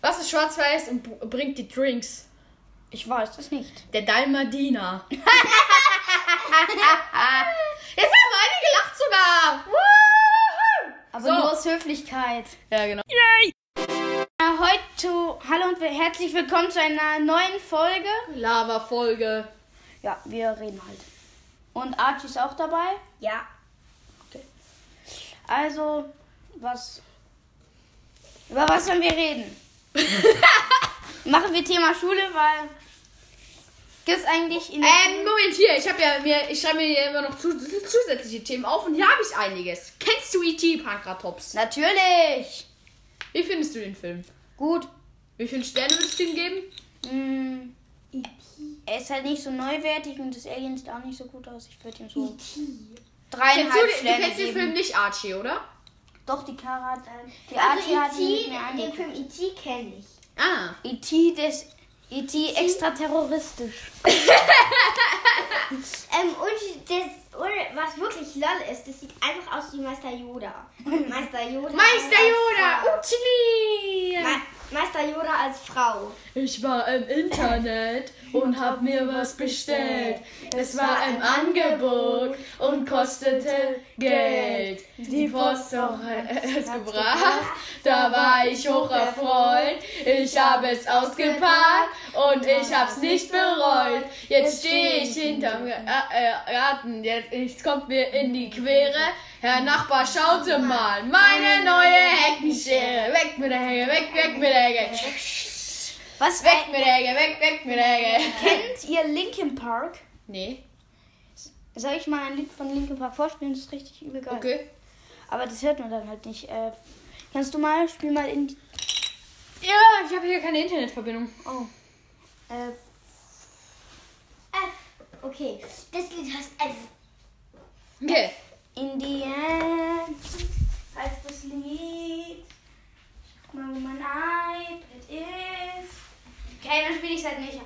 Was ist schwarz-weiß und bringt die Drinks? Ich weiß das nicht. Der Dalmadina. Jetzt haben beide gelacht sogar. Aber So. nur aus Höflichkeit. Ja, genau. Äh, heute, hallo und herzlich willkommen zu einer neuen Folge. Lava-Folge. Ja, wir reden halt. Und Archie ist auch dabei. Ja. Also, was. Über was sollen wir reden? Machen wir Thema Schule, weil. Gibt es eigentlich in der Ähm, Moment hier. Ich habe ja mir, ich schreibe mir hier immer noch zus zusätzliche Themen auf und hier habe ich einiges. Kennst du E.T. Pankratops? Natürlich! Wie findest du den Film? Gut. Wie viele Sterne würdest du ihm geben? Mm, er ist halt nicht so neuwertig und das Alien sieht auch nicht so gut aus. Ich würde ihm so Kennst du, dreieinhalb den- du Sterne kennst den geben. Film nicht Archie, oder? Doch, die Kara hat. Die Also Archie hat ihn mir den. Film E.T. kenne ich. Ah. E.T. des. E.T. extraterroristisch. Ähm, und das, und was wirklich lol ist, das sieht einfach aus wie Meister Yoda. Meister Yoda. Meister Yoda! Uchili! Me Meister Yoda als Frau. Ich war im Internet und hab mir was bestellt. Es war im Angebot und kostete Geld. Die Post auch es gebracht, da war ich hoch erfreut. Ich habe es ausgepackt und ich hab's nicht bereut. Jetzt stehe ich hinterm Ga- äh, Garten, jetzt kommt mir in die Quere. Herr Nachbar, schaute mal, meine neue Heckenschere. Weg mit der Hecke, weg, weg mit der Hecke. Was Weg mit der Hecke, weg, weg mit der Hecke. Kennt ihr Linkin Park? Nee, Soll ich mal ein Lied von Linkin Park vorspielen? Das ist richtig übel geil. okay. Aber das hört man dann halt nicht. Äh, kannst du mal, spiel mal in die. Ja, ich habe hier keine Internetverbindung. Oh. Äh, F. Okay. Das Lied heißt F. Okay. In the end heißt das Lied. Schau mal, wo mein iPad ist. Okay, dann spiele ich es halt nicht.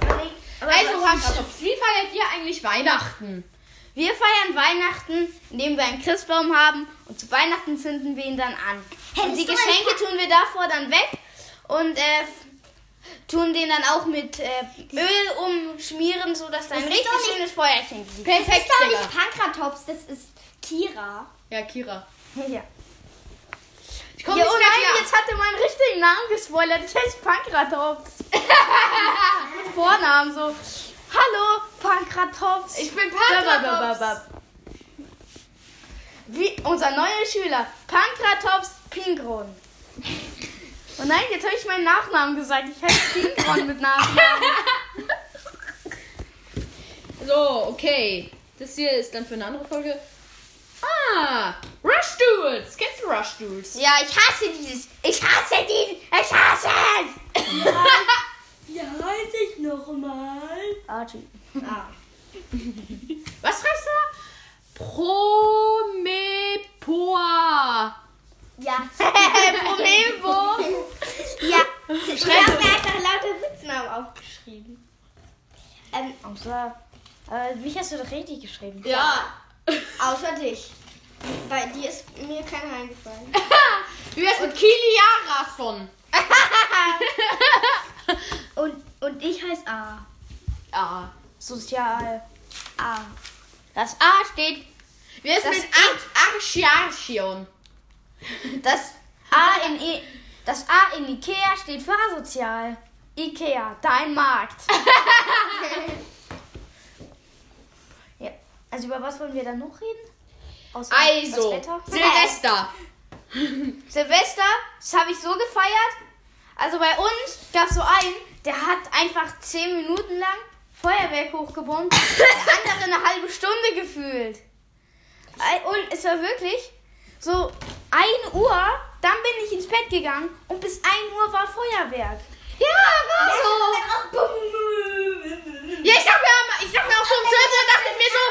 Aber, nicht, aber Also, was- Pankratops, wie feiert ihr eigentlich Weihnachten? Wir feiern Weihnachten, indem wir einen Christbaum haben und zu Weihnachten zünden wir ihn dann an. Und die Geschenke tun wir davor dann weg und äh, tun den dann auch mit äh, Öl umschmieren, sodass da ein Das richtig schönes Feuerchen gibt. Das Perfekt, ist doch nicht Pankratops, das ist Kira. Ja, Kira. Ja. Ich komme Ja, nicht oh mehr nein, klar. jetzt hat er meinen richtigen Namen gespoilert. Ich heiße Pankratops. Mit Vornamen so. Hallo, Pankratops. Ich bin Pankratops. Wie unser neuer Schüler, Pankratops Pinkron. Oh nein, jetzt habe ich meinen Nachnamen gesagt. Ich heiße Pinkron mit Nachnamen. So, okay. Das hier ist dann für eine andere Folge. Ah, Rush Duels. Kennst du Rush Duels? Ja, ich hasse dieses. Ich hasse diesen. Ich hasse es. Wie heiße ich nochmal? Archie. Ah. Was schreibst du da? Promepoa. Ja. Promebo. ja. Ich habe mir einfach lauter Witznamen aufgeschrieben. Ähm, Außer. Aber mich hast du doch richtig geschrieben. Ja. Außer dich. Bei dir ist mir keiner eingefallen. Wie wär's mit Kiliarason? Und, und ich heiße A. Ah. Sozial. A. Das A steht. Wie Das mit Ar Archiarchion? Das A in I, Das A in Ikea steht für asozial. Ikea, dein Markt. Also über was wollen wir dann noch reden? Außer Also? Silvester. Silvester, das habe ich so gefeiert. Also bei uns gab es so einen, der hat einfach 10 Minuten lang Feuerwerk hochgebunden. der andere eine halbe Stunde gefühlt. Und es war wirklich so 1 Uhr, dann bin ich ins Bett gegangen und bis 1 Uhr war Feuerwerk. Ja, war so. Ja, ich sag mir, auch- ich sag mir auch so um 12 Uhr, dachte ich mir so,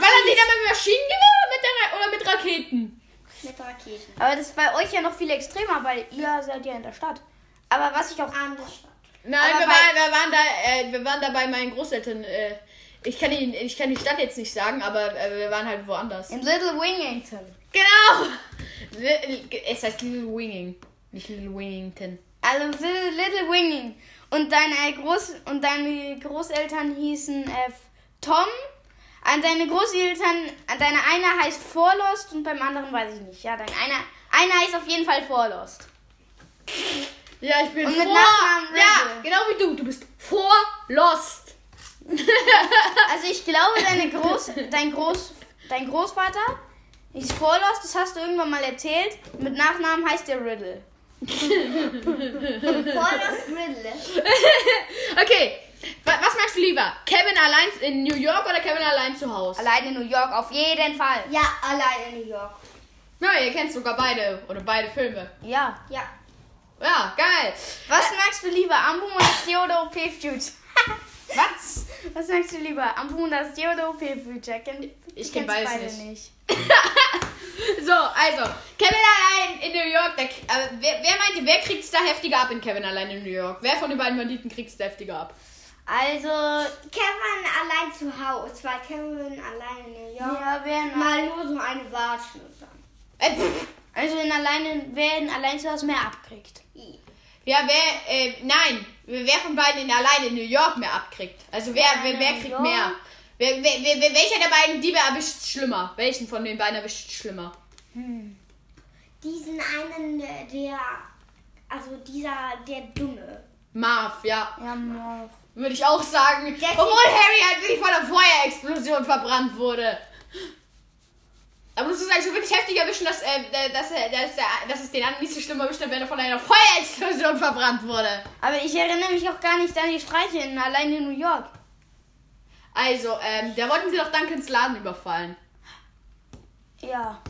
ballern die da mit Maschinengewehr oder mit, der, Ra- oder mit Raketen? Mit Raketen. Aber das ist bei euch ja noch viel extremer, weil ihr seid ja in der Stadt. Aber was ich auch Andere Stadt. Nein, wir, bei- waren, wir, waren da, äh, wir waren da bei meinen Großeltern. Äh, ich, kann die, ich kann die Stadt jetzt nicht sagen, aber äh, wir waren halt woanders. in Little Wingington. Genau! Es heißt Little Winging, nicht Little Wingington. Also Little, Winging. Und deine, Groß und deine Großeltern hießen äh, Tom. An deine Großeltern, an deine eine heißt Forlost und beim anderen weiß ich nicht. Ja, dein einer, einer heißt auf jeden Fall Forlost. Ja, ich bin Und mit vor. Nachnamen Ja, genau wie du. Du bist vor Lost. Also ich glaube, deine Groß, dein, Groß, dein Großvater ist Forlost, das hast du irgendwann mal erzählt. Mit Nachnamen heißt der Riddle. Vor das Riddle. Okay, wa- was magst du lieber? Kevin allein in New York oder Kevin allein zu Hause? Allein in New York auf jeden Fall. Ja, allein in New York. Ja, ihr kennt sogar beide oder beide Filme. Ja. Ja. Ja, geil. Was magst du lieber, Ambumonastio oder OP Future? Was? Was magst du lieber, Ambumonastio oder OP Future? Ich kenn kenn's beides beide nicht. So, also, Kevin allein in New York. Der, äh, wer, wer meint ihr, wer kriegt's da heftiger ab in Kevin allein in New York? Wer von den beiden Banditen kriegt's da heftiger ab? Also, Kevin allein zu Hause, weil Kevin allein in New York ja, wer in, mal nur so eine Watschnuss an. Äh, also in alleine, wer in allein zu Hause mehr abkriegt. ja, wer, äh, nein, wer von beiden in allein in New York mehr abkriegt? Also, wer, wer, wer kriegt York. mehr? Wer, wer, wer, welcher der beiden Diebe erwischt schlimmer? Welchen von den beiden erwischt schlimmer? Diesen einen, der, also dieser, der Dumme. Marv, ja. Ja, Morph. Würde ich auch sagen. Der Obwohl Harry halt wirklich von einer Feuerexplosion verbrannt wurde. Da musst du sagen, so wirklich heftig erwischen, dass, äh, dass, äh, dass, äh, dass es den anderen nicht so schlimm erwischt hat, wenn er von einer Feuerexplosion verbrannt wurde. Aber ich erinnere mich auch gar nicht an die Streiche in allein in New York. Also, ähm, da wollten sie doch Duncans Laden überfallen. Ja.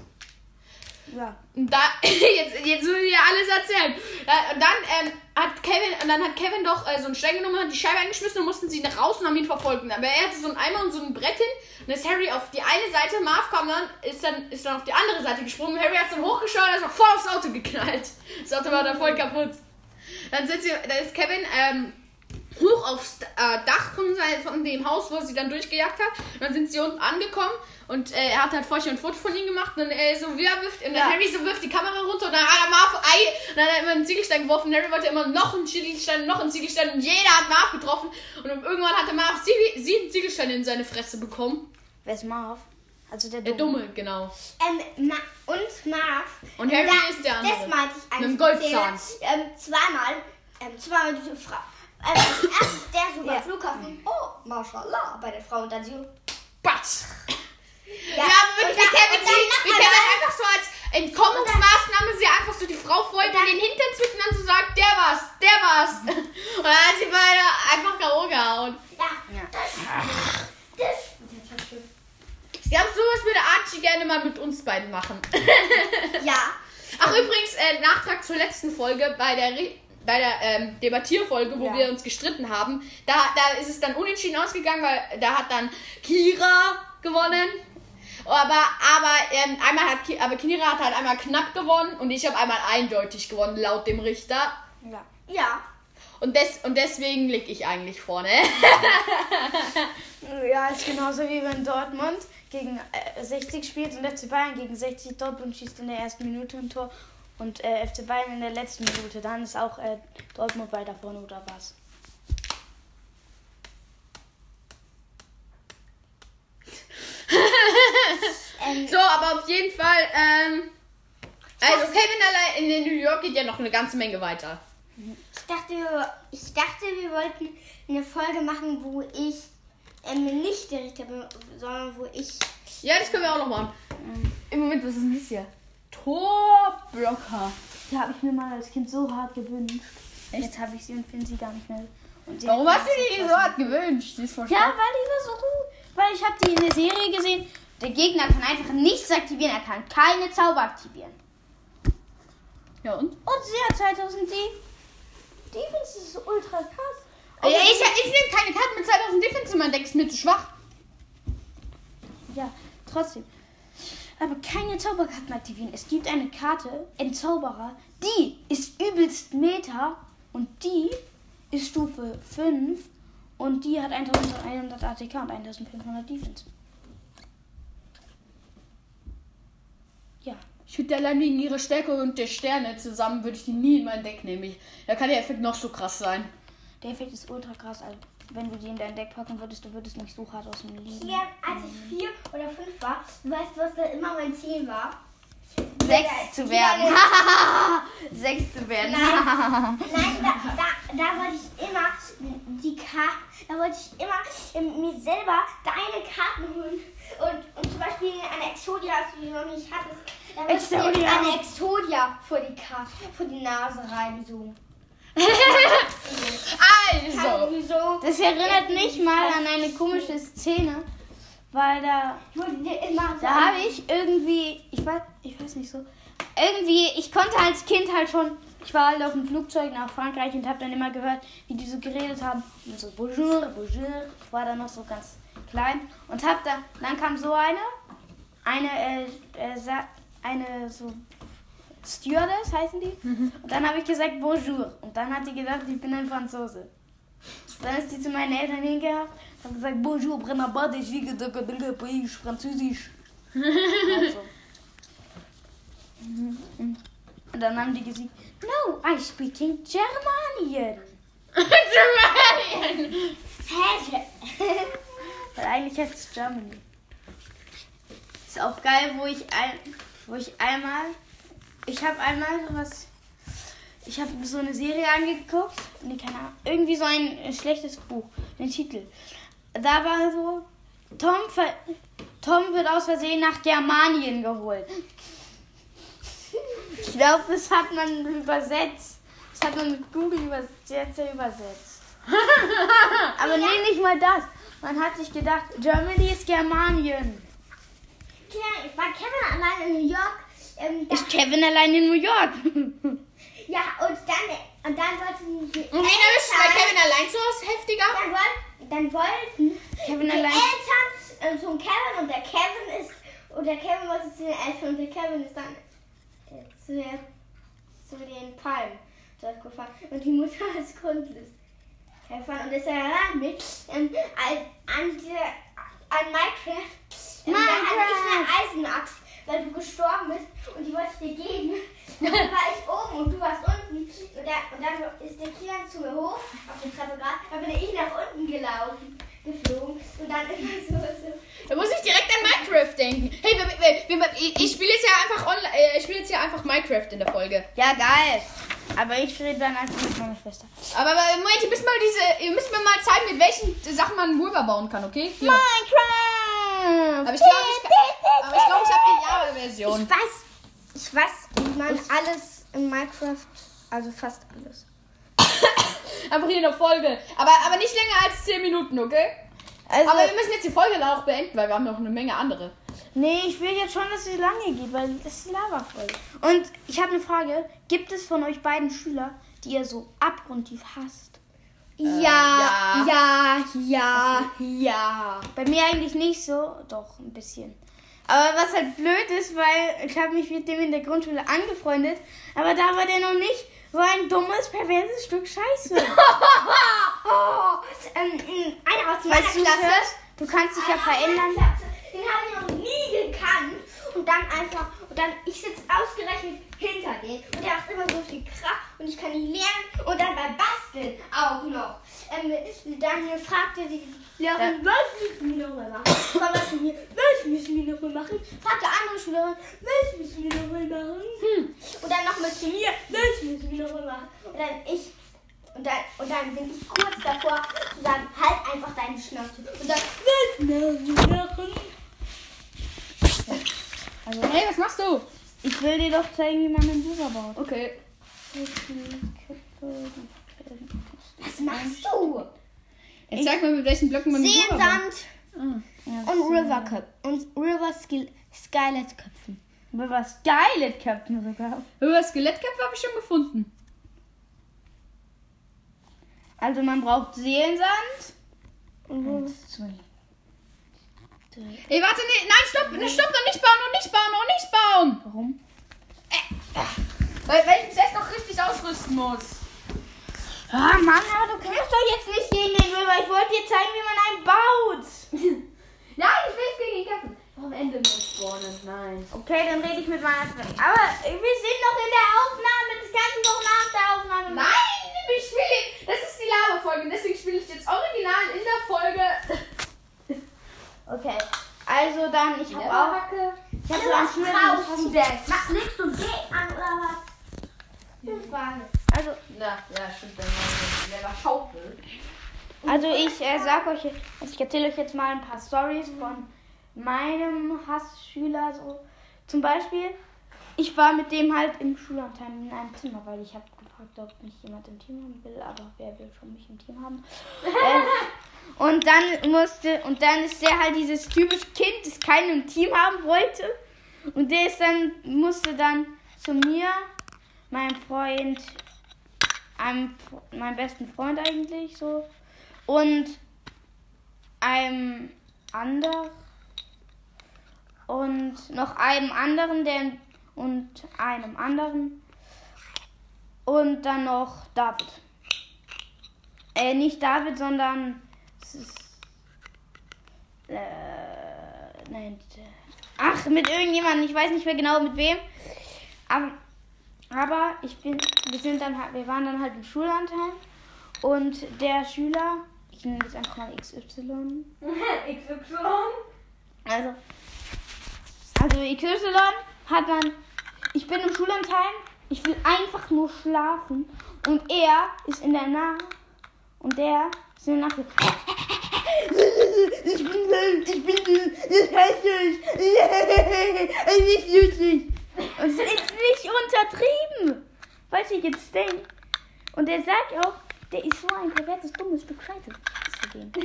Ja. Und da, jetzt, jetzt müssen wir ja alles erzählen. Da, und dann ähm, hat Kevin, und dann hat Kevin doch äh, so einen Stein genommen, hat die Scheibe eingeschmissen und mussten sie nach draußen und haben ihn verfolgt. Aber er hatte so einen Eimer und so ein Brett hin. Und ist Harry auf die eine Seite, Marv kam dann, ist dann, ist dann auf die andere Seite gesprungen. Harry hat dann hochgeschaut und ist noch voll aufs Auto geknallt. Das Auto war dann voll kaputt. Dann sind sie, da ist Kevin, ähm, hoch aufs äh, Dach von, von dem Haus, wo sie dann durchgejagt hat. Und dann sind sie unten angekommen und äh, er hat halt vorher ein Foto von ihm gemacht. Und dann äh, so, wie er wirft, und dann Ja. Harry so wirft die Kamera runter und dann hat er Marv Ei, und dann hat er immer einen Ziegelstein geworfen. Harry wollte immer noch einen Ziegelstein, noch einen Ziegelstein und jeder hat Marv getroffen. Und irgendwann hatte Marv sieben, sieben Ziegelsteine in seine Fresse bekommen. Wer ist Marv? Also der Der Dumme. Dumme, genau. Ähm, Ma und Marv. Und Harry ist der andere. Das meinte ich eigentlich. Mit dem Goldzahn. Ähm, zweimal, ähm, zweimal diese Frau. Ähm, als erstes der beim Ja. Flughafen. Oh, mashallah, bei der Frau. Und dann sie. Batsch. Ja, Ja, aber wirklich, und dann sie, einfach so als Entkommungsmaßnahme sie einfach so die Frau vorher in den Hintern zückt und dann so sagt, der war's, der war's. Und dann hat sie beide einfach K.O. gehauen. Ja, Ja. das. Das. Ich glaube, sowas würde Archie gerne mal mit uns beiden machen. Ja. Ach, übrigens, äh, Nachtrag zur letzten Folge bei der, Re bei der ähm, Debattierfolge, wo Ja. wir uns gestritten haben. Da, da ist es dann unentschieden ausgegangen, weil da hat dann Kira gewonnen. Aber, aber ähm, einmal hat Ki aber Kira hat halt einmal knapp gewonnen und ich habe einmal eindeutig gewonnen, laut dem Richter. Ja. Ja. Und, des und deswegen lieg ich eigentlich vorne. Ja, ist genauso wie wenn Dortmund gegen äh, 60 spielt und FC Bayern gegen 60. Dortmund schießt in der ersten Minute ein Tor und äh, FC Bayern in der letzten Minute. Dann ist auch äh, Dortmund weiter vorne oder was? Ähm, so, aber auf jeden Fall, ähm, also Kevin allein in New York geht ja noch eine ganze Menge weiter. ich, dachte, wir, ich dachte, wir wollten eine Folge machen, wo ich ähm, nicht der Richter bin, sondern wo ich. Ja, das können wir auch noch machen. Im Moment, was ist denn das hier? Torblocker. Die habe ich mir mal als Kind so hart gewünscht. Jetzt habe ich sie und finde sie gar nicht mehr. Und sie Warum hast du dir die so hart gewünscht? Die ist voll Ja, weil die war so gut. Weil ich habe die in der Serie gesehen. Der Gegner kann einfach nichts aktivieren. Er kann keine Zauber aktivieren. Ja, und? Und sie hat 2000 die. Defense ist so ultra krass. Ja, ich, ich nehme keine Karten mit 2000 Defense in mein Deck, ist mir zu schwach. Ja, trotzdem. Aber keine Zauberkarten aktivieren. Es gibt eine Karte, Entzauberer, die ist übelst Meta und die ist Stufe 5 und die hat 1100 ATK und 1500 Defense. Ja, Ich würde allein wegen ihrer Stärke und der Sterne zusammen würde ich die nie in mein Deck nehmen. Da kann der Effekt noch so krass sein. Der Effekt ist ultra krass. Also, wenn du die in dein Deck packen würdest, du würdest mich so hart aus dem Leben. Hier, als ich vier oder fünf war, du weißt, was da immer mein Ziel war? Sechs zu werden. Sechs zu werden. Nein, da, da, da wollte ich immer die Karten, da wollte ich immer mir selber deine Karten holen. Und, und zum Beispiel eine Exodia, als du die noch nicht hattest, da wollte ich eine Exodia vor die Karte, vor die Nase rein, so. Also? Das erinnert mich mal an eine komische Szene, weil da Da habe ich irgendwie, ich weiß, ich weiß nicht so, irgendwie, ich konnte als Kind halt schon, ich war halt auf dem Flugzeug nach Frankreich und habe dann immer gehört, wie die so geredet haben. Und so, bonjour, bonjour. Ich war da noch so ganz klein und hab da, dann kam so eine, eine, äh, äh, eine so Stewardess heißen die. Und dann habe ich gesagt bonjour. Und dann hat die gedacht, ich bin ein Franzose. Dann ist sie zu meinen Eltern hingehabt und hat gesagt, bonjour, Brenner ich wiege Paris, Französisch. Also. Mhm. Und dann haben die gesagt, no, I speak in Germanien. Hä? Weil eigentlich heißt es Germany. Ist auch geil, wo ich, ein, wo ich einmal, ich habe einmal sowas, ich habe so eine Serie angeguckt, nee, keine Ahnung, irgendwie so ein äh, schlechtes Buch, den Titel. Da war so, Tom, Tom wird aus Versehen nach Germanien geholt. Ich glaube, das hat man übersetzt. Das hat man mit Google Übersetzer übersetzt. Aber nee, nicht mal das. Man hat sich gedacht, Germany ist Germanien. Kevin, war Kevin allein in New York? Ähm, Ist Kevin allein in New York? ja, und dann, und dann wollten die und wen erwischt bei Kevin allein so ist heftiger? dann, wollten, dann wollten Kevin die allein. Eltern ähm, zum Kevin und der Kevin ist, und der Kevin wollte zu den Eltern und der Kevin ist dann äh, zu, der, zu den Palmen dort gefahren. Und die Mutter ist grundlos gefahren und ist ja mit ähm, als, an, dieser, an Minecraft. Ähm, Da hatte ich eine Eisenaxt, weil du gestorben bist und die wollte ich dir geben. Dann war ich oben und du warst unten. Und, da, und dann ist der Kian zu mir hoch auf die Treppe gerade. Dann bin ich nach unten gelaufen, geflogen. Und dann immer so, so. Da muss ich direkt an Minecraft denken. Hey, wir, wir, wir, ich spiele jetzt ja einfach online, äh, ich spiele jetzt ja einfach Minecraft in der Folge. Ja, geil. Aber ich rede dann einfach mit meiner Schwester. Aber, aber Moment, ihr müsst mal diese, ihr müsst mir mal zeigen, mit welchen Sachen man einen River bauen kann, okay? Hier. Minecraft! Aber ich glaube, ich, aber ich, glaub, ich habe die Java-Version. Ich weiß, ich weiß, man alles in Minecraft, also fast alles. Einfach hier in der Folge. Aber, aber nicht länger als 10 Minuten, okay? Also, Aber wir müssen jetzt die Folge dann auch beenden, weil wir haben noch eine Menge andere. nee, ich will jetzt schon, dass es lange geht, weil das ist Lava-Folge. Und ich habe eine Frage. Gibt es von euch beiden Schüler, die ihr so abgrundtief hasst? Ja, ja, ja, ja. Bei mir eigentlich nicht so, doch ein bisschen. Aber was halt blöd ist, weil ich habe mich mit dem in der Grundschule angefreundet, aber da war der noch nicht so ein dummes, perverses Stück Scheiße. Oh, ähm, mh, einer aus meiner Weißt du, Klasse. du kannst dich ja verändern. Den habe ich noch nie gekannt. Und dann einfach, dann, ich sitze ausgerechnet hinter dem. Und der macht immer so viel Krach und ich kann nicht lernen. Und dann beim Basteln auch noch. Ähm, dann fragte die Lehrerin, was müssen wir nochmal machen? Komm mal zu mir, was müssen wir nochmal machen? Fragte andere Schülerin, was müssen wir nochmal machen? Hm. Und dann nochmal zu mir, was müssen wir nochmal machen? Und dann ich, und dann, und dann bin ich kurz davor zu sagen, halt einfach deine Schnauze. Und dann, was müssen wir machen? Also, Hey, was machst du? ich will dir doch zeigen, wie man einen Bucher baut. Okay. Was machst du? Jetzt sag mal, mit welchen Blöcken man River baut. Seensand und River Cup. Und River Skill Skylet Köpfen. Was Geiles Köpfen sogar. Über Skelettköpfe habe ich schon gefunden. Also man braucht Seelensand. Eins, zwei. Ey, warte, nee, nein, stopp, ne, stopp, noch nicht bauen, noch nicht bauen, noch nicht bauen. Warum? Weil, weil ich mich erst noch richtig ausrüsten muss. Ah, Mann, aber du kämpfst doch jetzt nicht gegen den River. Ich wollte dir zeigen, wie man einen baut. Nein, ich will jetzt gegen ihn kämpfen. Vom Ende mit spawnen, nein. Okay, dann rede ich mit meiner Freundin. Aber wir sind noch in der Aufnahme. Das kannst du doch nach der Aufnahme machen. Nein, ich spiele. Das ist die Lava-Folge, deswegen spiele ich jetzt original in der Folge. Okay. Also dann, ich habe auch. Hacke. Ich habe so einen das? Mach, legst du G an oder was? Die Frage. Also, Na, ja, stimmt, dann war der war Schaufel. also ich äh, sag euch, also ich erzähle euch jetzt mal ein paar Stories von meinem Hassschüler. So. Zum Beispiel, ich war mit dem halt im Schullandheim in einem Zimmer, weil ich habe gefragt, ob mich jemand im Team haben will, aber wer will schon mich im Team haben? äh, und dann musste, und dann ist der halt dieses typische Kind, das keinen Team haben wollte. Und der ist dann, musste dann zu mir, meinem Freund, einem, meinem besten Freund eigentlich so, und einem anderen und noch einem anderen, der und einem anderen und dann noch David. Äh, nicht David, sondern es ist, äh, nein, ach, mit irgendjemandem, ich weiß nicht mehr genau mit wem. Aber, aber ich bin, wir sind dann halt, wir waren dann halt im Schullandheim und der Schüler, ich nenne das einfach mal XY, XY. also, also XY hat dann, ich bin im Schullandheim, ich will einfach nur schlafen und er ist in der Nacht und der der Nacht. Ich bin wild, ich bin wild, das heißt ich. Es ist lustig. Und es ist nicht untertrieben. Was ich jetzt denke. Und er sagt auch, der ist so ein perverses, dummes Stück Scheiße.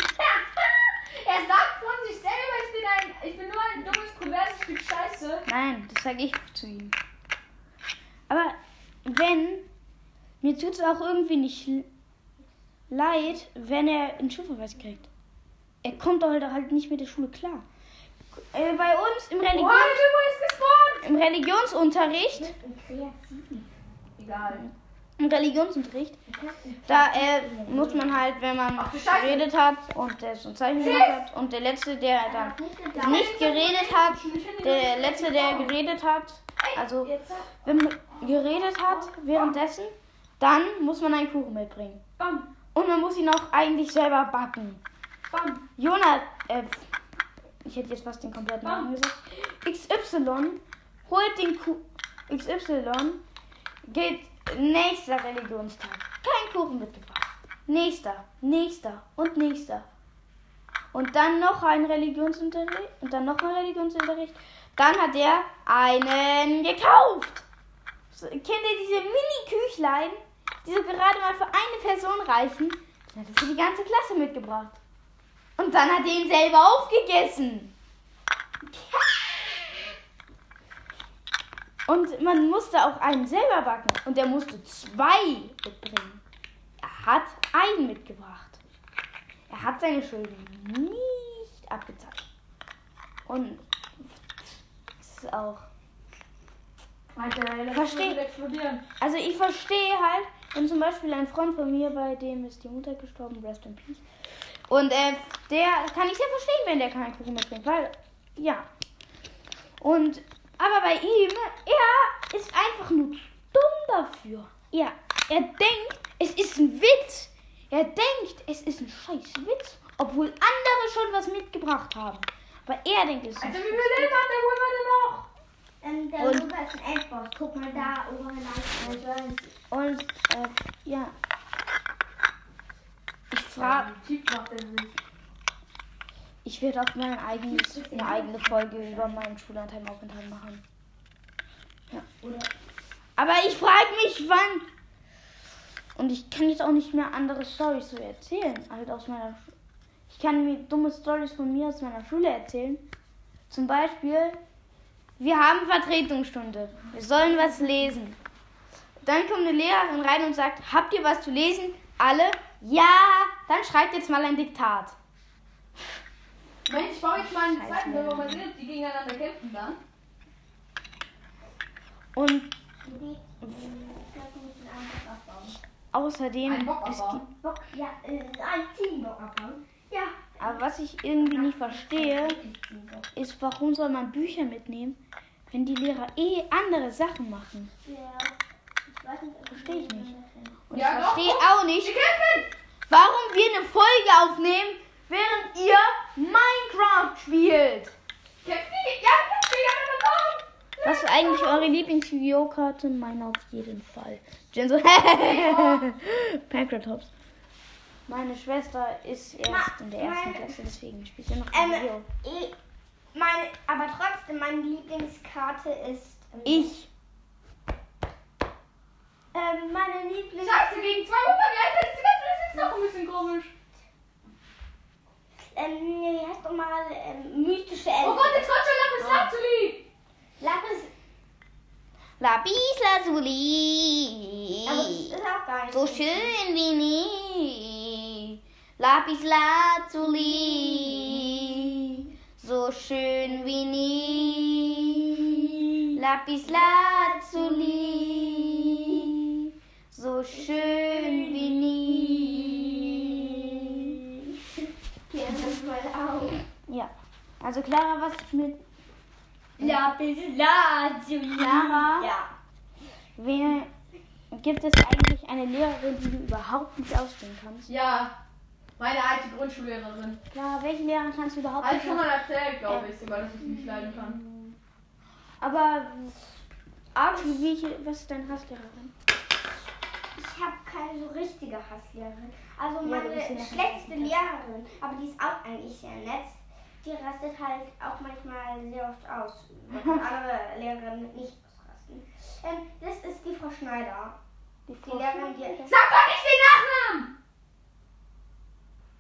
Er sagt von sich selber, ich bin, ein, ich bin nur ein dummes, perverses Stück Scheiße. Nein, das sage ich zu ihm. Aber wenn, mir tut es auch irgendwie nicht leid, wenn er einen Schulverweis kriegt. Er kommt doch halt, halt nicht mit der Schule klar. Äh, bei uns im, Oh, Religion, der Typ ist gespawnt. im Religionsunterricht, Egal. im Religionsunterricht, da äh, muss man halt, wenn man geredet hat und der so ein Zeichen gemacht hat und der Letzte, der dann nicht geredet hat, der Letzte, der geredet hat, also wenn man geredet hat währenddessen, dann muss man einen Kuchen mitbringen. Bam, Und man muss ihn auch eigentlich selber backen. bam. Jonah, äh, ich hätte jetzt fast den kompletten Namen gesagt. XY holt den Kuchen. XY geht nächster Religionstag. Kein Kuchen mitgebracht. Nächster, nächster und nächster. Und dann noch ein Religionsunterricht und dann noch ein Religionsunterricht. Dann hat er einen gekauft. Kennt ihr diese Mini-Küchlein, die so gerade mal für eine Person reichen? Den hat er für die ganze Klasse mitgebracht. Und dann hat er ihn selber aufgegessen. Und man musste auch einen selber backen. Und er musste zwei mitbringen. Er hat einen mitgebracht. Er hat seine Schulden nicht abgezahlt. Und das ist auch. Alter, Versteh- explodieren. Also ich verstehe halt, wenn zum Beispiel ein Freund von mir, bei dem ist die Mutter gestorben, rest in peace. Und äh, der kann ich sehr verstehen, wenn der keinen Kuchen mitbringt, weil, ja. Und, aber bei ihm, er ist einfach nur dumm dafür. Ja, er denkt, es ist ein Witz. Er denkt, es ist ein scheiß Witz, obwohl andere schon was mitgebracht haben. Aber er denkt, es ist ein Alter, wie viel Leben hat der denn noch? Ähm, der Und- Luca ist ein Endboss. Guck mal da, obere Leiste. Und, äh, ja. Ich frage. Ich werde auch mein eigenes, eine eigene Folge über meinen Schullandheimaufenthalt machen. Ja. Aber ich frage mich, wann. Und ich kann jetzt auch nicht mehr andere Storys so erzählen. Halt aus meiner Schu Ich kann mir dumme Storys von mir aus meiner Schule erzählen. Zum Beispiel, wir haben Vertretungsstunde. Wir sollen was lesen. Dann kommt eine Lehrerin rein und sagt, habt ihr was zu lesen? Alle? Ja, dann schreibt jetzt mal ein Diktat. Mensch, ich baue jetzt mal einen zweiten, wenn wir mal sehen, ob die gegeneinander kämpfen dann. Und außerdem, Ein Bock es gibt, Bock, ja, äh, ein Teambock abbauen. Ja, Aber was ich irgendwie nicht verstehe, ist, warum soll man Bücher mitnehmen, wenn die Lehrer eh andere Sachen machen? Ja. Ich weiß nicht, ob Verstehe ich nicht. Und ich verstehe auch nicht, warum wir eine Folge aufnehmen, während ihr Minecraft spielt. Was ist eigentlich eure Lieblings-Yu-Gi-Oh-Karte? Meine auf jeden Fall. Jen so, Pancratops. Meine Schwester ist erst Ma- in der ersten meine- Klasse, deswegen spielt sie noch Ähm, Yu-Gi-Oh! eh, meine, aber trotzdem, meine Lieblingskarte ist. ähm, Ich. Ähm, meine Lieblings. Scheiße, gegen zwei kämpfen, das ist doch ein bisschen komisch. Ähm, nee, wie heißt doch mal ähm, mystische Elfen. Oh Gott, jetzt kommt schon Lapis Lazuli! Lapis. Lapis Lazuli. Aber das ist auch gar nicht So schön wie nie. Lapis Lazuli. So schön wie nie. Lapis Lazuli. So schön wie nie. Ja, das mal auf. Ja. Also Clara, was mit Lapis Lazuli. Clara? Ja. Wer gibt es eigentlich eine Lehrerin, die du überhaupt nicht ausstehen kannst? Ja, meine alte Grundschullehrerin. Clara, welche Lehrerin kannst du überhaupt Habe ich nicht schon mal erzählt, glaube ich, sogar, dass ich nicht leiden kann. Aber Archie, welche, was ist deine Hasslehrerin? Ich habe keine so richtige Hasslehrerin. Also Ja, meine ja schlechteste nicht. Lehrerin, aber die ist auch eigentlich sehr nett. Die rastet halt auch manchmal sehr oft aus. Andere Lehrerinnen nicht ausrasten. Ähm, das ist die Frau Schneider. Die, Die Lehrerin, die. Sag doch nicht den Nachnamen!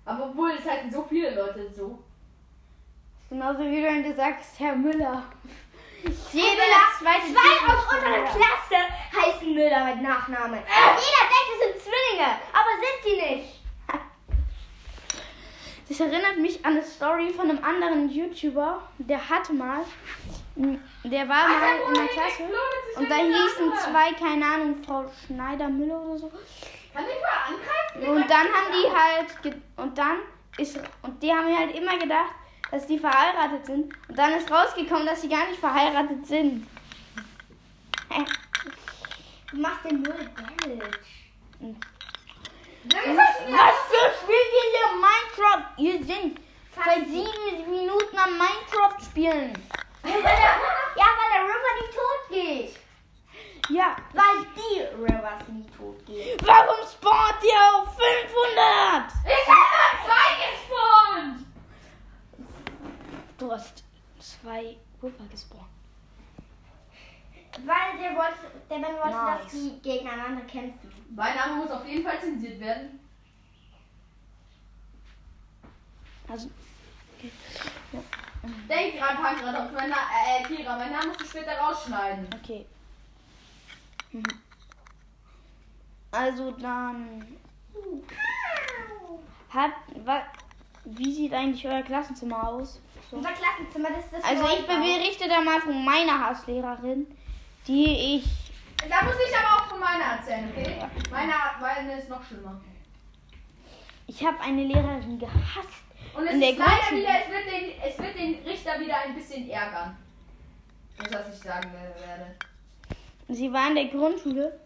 Aber obwohl, es heißen so viele Leute so. Genauso wie wenn du sagst, Herr Müller. Jede Müller, zweite Zwei aus unserer. Klasse heißen Müller mit Nachnamen. Jeder denkt, es sind Zwillinge, aber sind sie nicht. Das erinnert mich an eine Story von einem anderen YouTuber, der hatte mal, der war mal in der Klasse und da hießen zwei, keine Ahnung, Frau Schneider Müller oder so. Kann ich mal angreifen? Und dann haben die halt, ge- und dann ist, und die haben halt immer gedacht, dass die verheiratet sind. Und dann ist rausgekommen, dass sie gar nicht verheiratet sind. Du machst den Müll Damage. Was für spielt ihr hier Minecraft? Ihr sind seit sieben Minuten am Minecraft spielen. ja, weil der River nicht tot geht. Ja, Weil die Rivers nie tot gehen. warum spawnt ihr auf 500? Ich hab nur zwei gespawnt! Du hast zwei Pulver gespawnt. Weil der wollte, der Ben wollte, Nice. dass die gegeneinander kämpfen. Mein Name muss auf jeden Fall zensiert werden. Also, Denk dran, Pankrat, auf mein Na äh, Kira, mein Name musst du später rausschneiden. okay. Mhm. Also dann hat wa, wie sieht eigentlich euer Klassenzimmer aus? So. Unser Klassenzimmer, das ist das Also ich berichte da mal von meiner Hasslehrerin, die ich Da muss ich aber auch von meiner erzählen, okay? Meine, meine ist noch schlimmer. ich habe eine Lehrerin gehasst. Und es In der ist leider wieder, es wird, den, es wird den Richter wieder ein bisschen ärgern. Das, was ich sagen werde. Sie war in der Grundschule,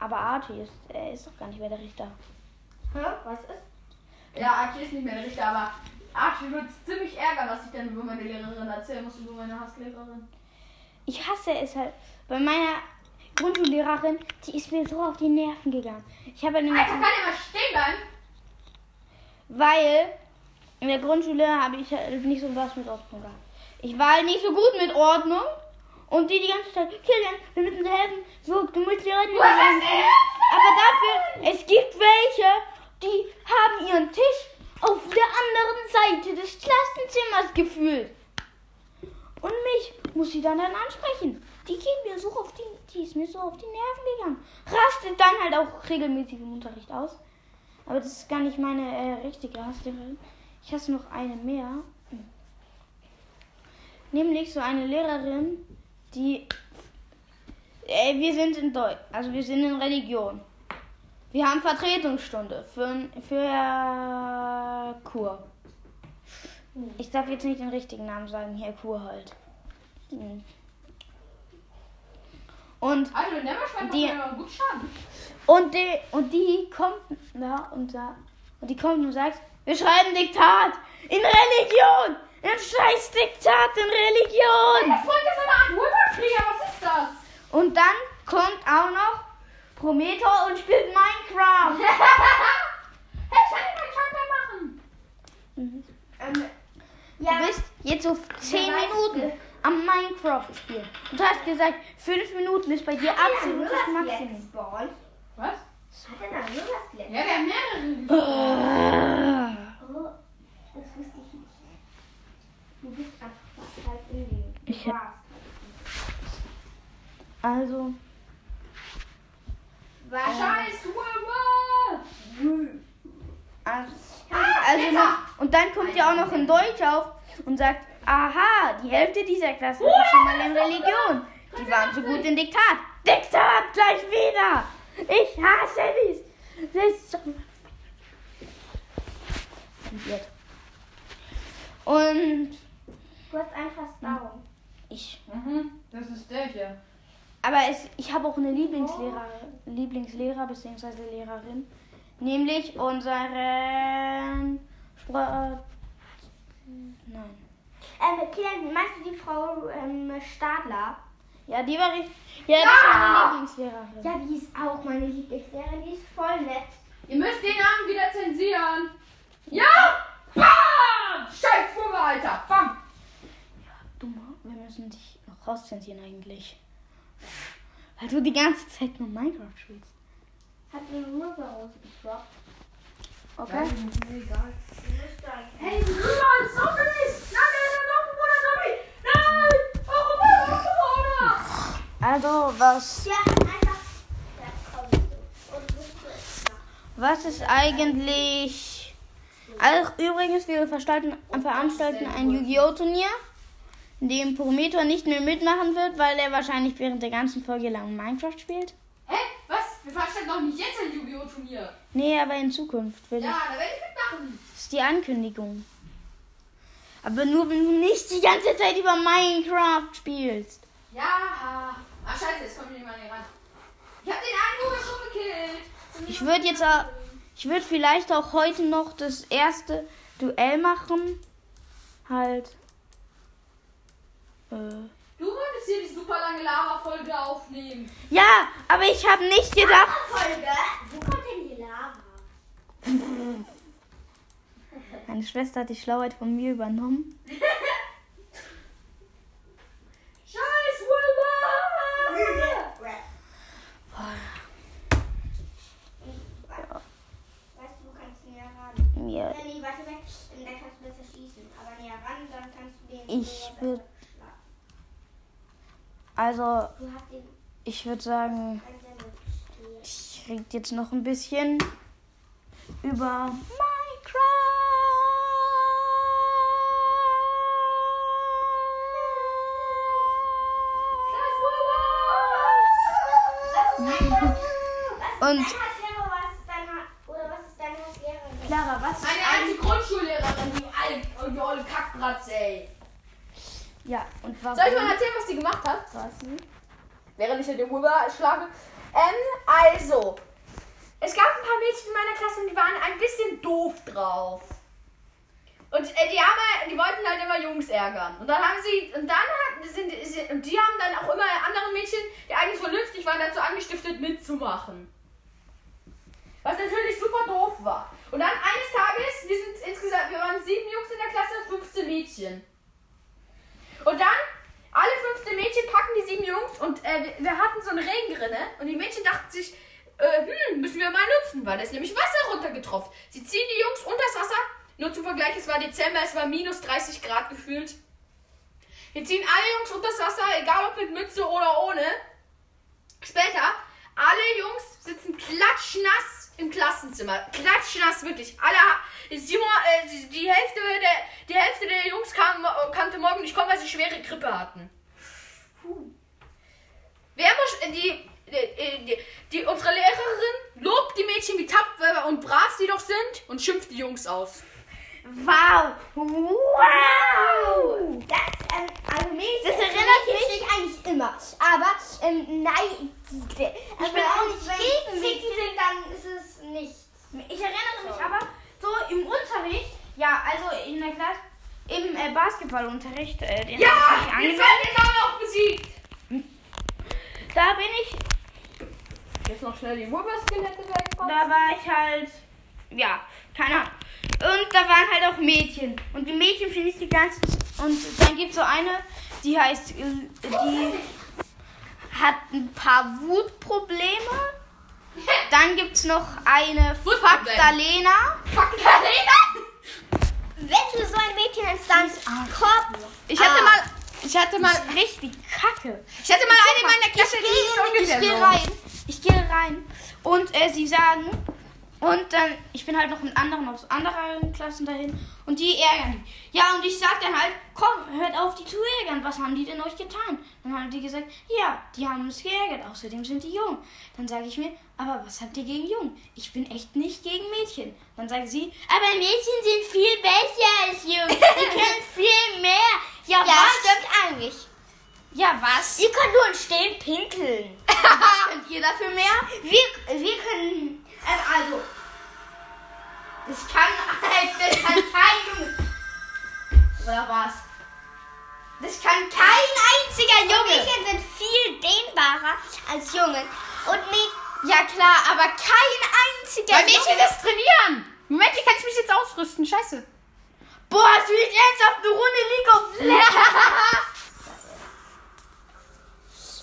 aber Archie ist, er ist doch gar nicht mehr der Richter. Hä? Was ist? Ja, Archie ist nicht mehr der Richter, aber Archie wird es ziemlich ärgern, was ich dann über meine Lehrerin erzählen muss, über meine Hasslehrerin. Ich hasse es halt. Bei meiner Grundschullehrerin, die ist mir so auf die Nerven gegangen. Ich habe nämlich, Alter, kann ja mal stehen bleiben? weil in der Grundschule habe ich halt nicht so was mit Ordnung gehabt. Ich war halt nicht so gut mit Ordnung. Und die die ganze Zeit, Kilian, wir müssen dir helfen. So, du musst ist das? Aber dafür, es gibt welche, die haben ihren Tisch auf der anderen Seite des Klassenzimmers gefühlt. Und mich muss sie dann dann ansprechen. Die geht mir so auf die, die ist mir so auf die Nerven gegangen. Rastet dann halt auch regelmäßig im Unterricht aus. Aber das ist gar nicht meine äh, richtige Hasslehrerin. Ich hasse noch eine mehr. Nämlich so eine Lehrerin, die. Äh, wir sind in Deutsch, also wir sind in Religion. Wir haben Vertretungsstunde für, für Kur. Ich darf jetzt nicht den richtigen Namen sagen, Herr Kurhold. Hm. Und, Also, Die- und, die, und die kommt da und da. Und die kommt und sagt, wir schreiben Diktat in Religion. Ein scheiß Diktat in Religion. Das Volk ist eine Art Wolverkrieger, was ist das? Und dann kommt auch noch Prometheus und spielt Minecraft. Hey, ich kann nicht meinen Schaden machen. Ähm, Du ja, bist jetzt so 10 Ja, Minuten du. am Minecraft spielen. Und du hast gesagt, 5 Minuten ist bei dir absolutes das Maximum. Was? Ja, wir haben mehrere. Oh, das wusste ich nicht. Du bist einfach halt in dem. Du Ich- warst. Also, War Scheiß Wolver! also, also noch, und dann kommt ja auch noch in Deutsch auf und sagt, aha, die Hälfte dieser Klasse war schon mal in Religion. Die waren so gut in Diktat. Diktat gleich wieder. Ich hasse dies. Das ist so Kompliziert. Und Du hast einfach Down. ich Mhm, das ist der hier. Aber es, ich habe auch eine Lieblingslehrer, Lieblingslehrer bzw. Lehrerin, nämlich unseren Sport. Nein. Ähm, Kilian, meinst du die Frau ähm, Stadler? Ja, die war richtig. Ja, das ist meine Lieblingslehrerin. Ja, die ist auch meine Lieblingslehrerin. Die ist voll nett. Ihr müsst den Namen wieder zensieren. Ja! Bam! Scheiß Wolver, Alter! Bam! Müssen dich noch rauszensieren eigentlich. Weil du die ganze Zeit nur Minecraft spielst. Hat eine Rübe rausgedroppt. Okay? Egal. Die müsste eigentlich. Hey, Rüber, ist so fies! Nein, nein, nein, Nein! Warum, warum, Bruder? Also, was, Ja, einfach. Da du. Du was ist eigentlich. Also, übrigens, wir veranstalten, veranstalten ein Yu-Gi-Oh! Turnier, in dem Prometheus nicht mehr mitmachen wird, weil er wahrscheinlich während der ganzen Folge lang Minecraft spielt. Hä? Was? Wir veranstalten doch nicht jetzt ein Yu-Gi-Oh! Turnier. Nee, aber in Zukunft will Ja, ich. da werde ich mitmachen. Das ist die Ankündigung. Aber nur, wenn du nicht die ganze Zeit über Minecraft spielst. Ja. Ach, scheiße, jetzt kommt jemand hier ran. Ich hab den einen schon gekillt. Ich würde jetzt auch, ich würde vielleicht auch heute noch das erste Duell machen. Halt. Äh. Du wolltest hier die super lange Lava-Folge aufnehmen. Ja, aber ich habe nicht gedacht. Folge. Wo kommt denn die Lava? Meine Schwester hat die Schlauheit von mir übernommen. Scheiß Wolver! Weißt du, du kannst näher ran. Mir. Nee, warte weg. Dann kannst du besser schießen. Aber näher ran, dann kannst du den. Ich näher würd- schlagen. Also, ich würde sagen, ich rede jetzt noch ein bisschen über Wolver! Und- Hasslehrer? Was ist? Clara? Meine alte Grundschullehrerin, die alte, die olle Kackbratze, ey. Ja, und warum? Soll ich mal erzählen, was die gemacht hat? Was? Während ich hier den Wolver schlage. Ähm, also. Es gab ein paar Mädchen in meiner Klasse, die waren ein bisschen doof drauf. Und äh, die haben halt- die wollten halt immer Jungs ärgern. Und dann haben sie, und dann hat, sind, sind, und die haben dann auch immer andere Mädchen, die eigentlich vernünftig waren, dazu angestiftet mitzumachen. Was natürlich super doof war. Und dann eines Tages, wir sind insgesamt, wir waren sieben Jungs in der Klasse, 15 Mädchen. Und dann, alle 15 Mädchen packen die sieben Jungs und äh, wir, hatten so eine Regenrinne und die Mädchen dachten sich, äh, hm, müssen wir mal nutzen, weil da ist nämlich Wasser runtergetropft. Sie ziehen die Jungs unters Wasser. Nur zum Vergleich, es war Dezember, es war minus 30 Grad gefühlt. Wir ziehen alle Jungs unters Wasser, egal ob mit Mütze oder ohne. Später, alle Jungs sitzen klatschnass im Klassenzimmer. Klatschnass, wirklich. Alle, Simon, äh, die, Hälfte der, die Hälfte der Jungs kam, kannte morgen nicht kommen, weil sie schwere Grippe hatten. Puh. Wer muss, äh, die, die, die, die, unsere Lehrerin lobt die Mädchen, wie tapfer und brav sie doch sind und schimpft die Jungs aus. Wow! Wow! Das, ähm, also Mädchen, Das erinnert Mädchen stehe ich eigentlich immer. Aber, ähm, nein, ich bin auch nicht gegen Mädchen. sind, dann ist es nichts. Ich erinnere mich aber so im Unterricht, ja, also in der Klasse, im äh, Basketballunterricht, äh, den hab ich angemeldet. jetzt auch noch besiegt. Da bin ich, Jetzt noch schnell die Wurberskelette wegpacken. da war ich halt, ja, keine Ahnung. Und da waren halt auch Mädchen. Und die Mädchen finde ich die ganze Und dann gibt es so eine, die heißt, äh, die hat ein paar Wutprobleme. Dann gibt es noch eine Wutproblem. Faktalena. Wenn du so ein Mädchen nennst, dann Kopf. Ich hatte Ah. mal. Ich hatte mal. Richtig kacke. Ich hatte mal eine in meiner Klasse, die ist Ich ungefähr gehe so. rein. Ich gehe rein. Und äh, sie sagen. Und dann, ich bin halt noch mit anderen aus anderen Klassen dahin. Und die ärgern die. Ja, und ich sag dann halt, komm, hört auf, die zu ärgern. Was haben die denn euch getan? Dann haben die gesagt, ja, die haben uns geärgert. Außerdem sind die jung. Dann sage ich mir, aber was habt ihr gegen jung? Ich bin echt nicht gegen Mädchen. Dann sagen sie, aber Mädchen sind viel besser als jung. Die können viel mehr. Ja, Ja, was? stimmt eigentlich. Ja, was? Ihr könnt nur Stehen pinkeln. Was könnt ihr dafür mehr? Wir, wir können, also, Das kann, das kann kein Junge. Oder was? Das kann kein einziger Junge. Mädchen sind viel dehnbarer als Jungen. Und Mädchen, Ja klar, aber kein einziger Weil Mädchen Junge. das trainieren. Moment, wie kann ich mich jetzt ausrüsten? Scheiße. Boah, spielt ernsthaft eine Runde League of Legends.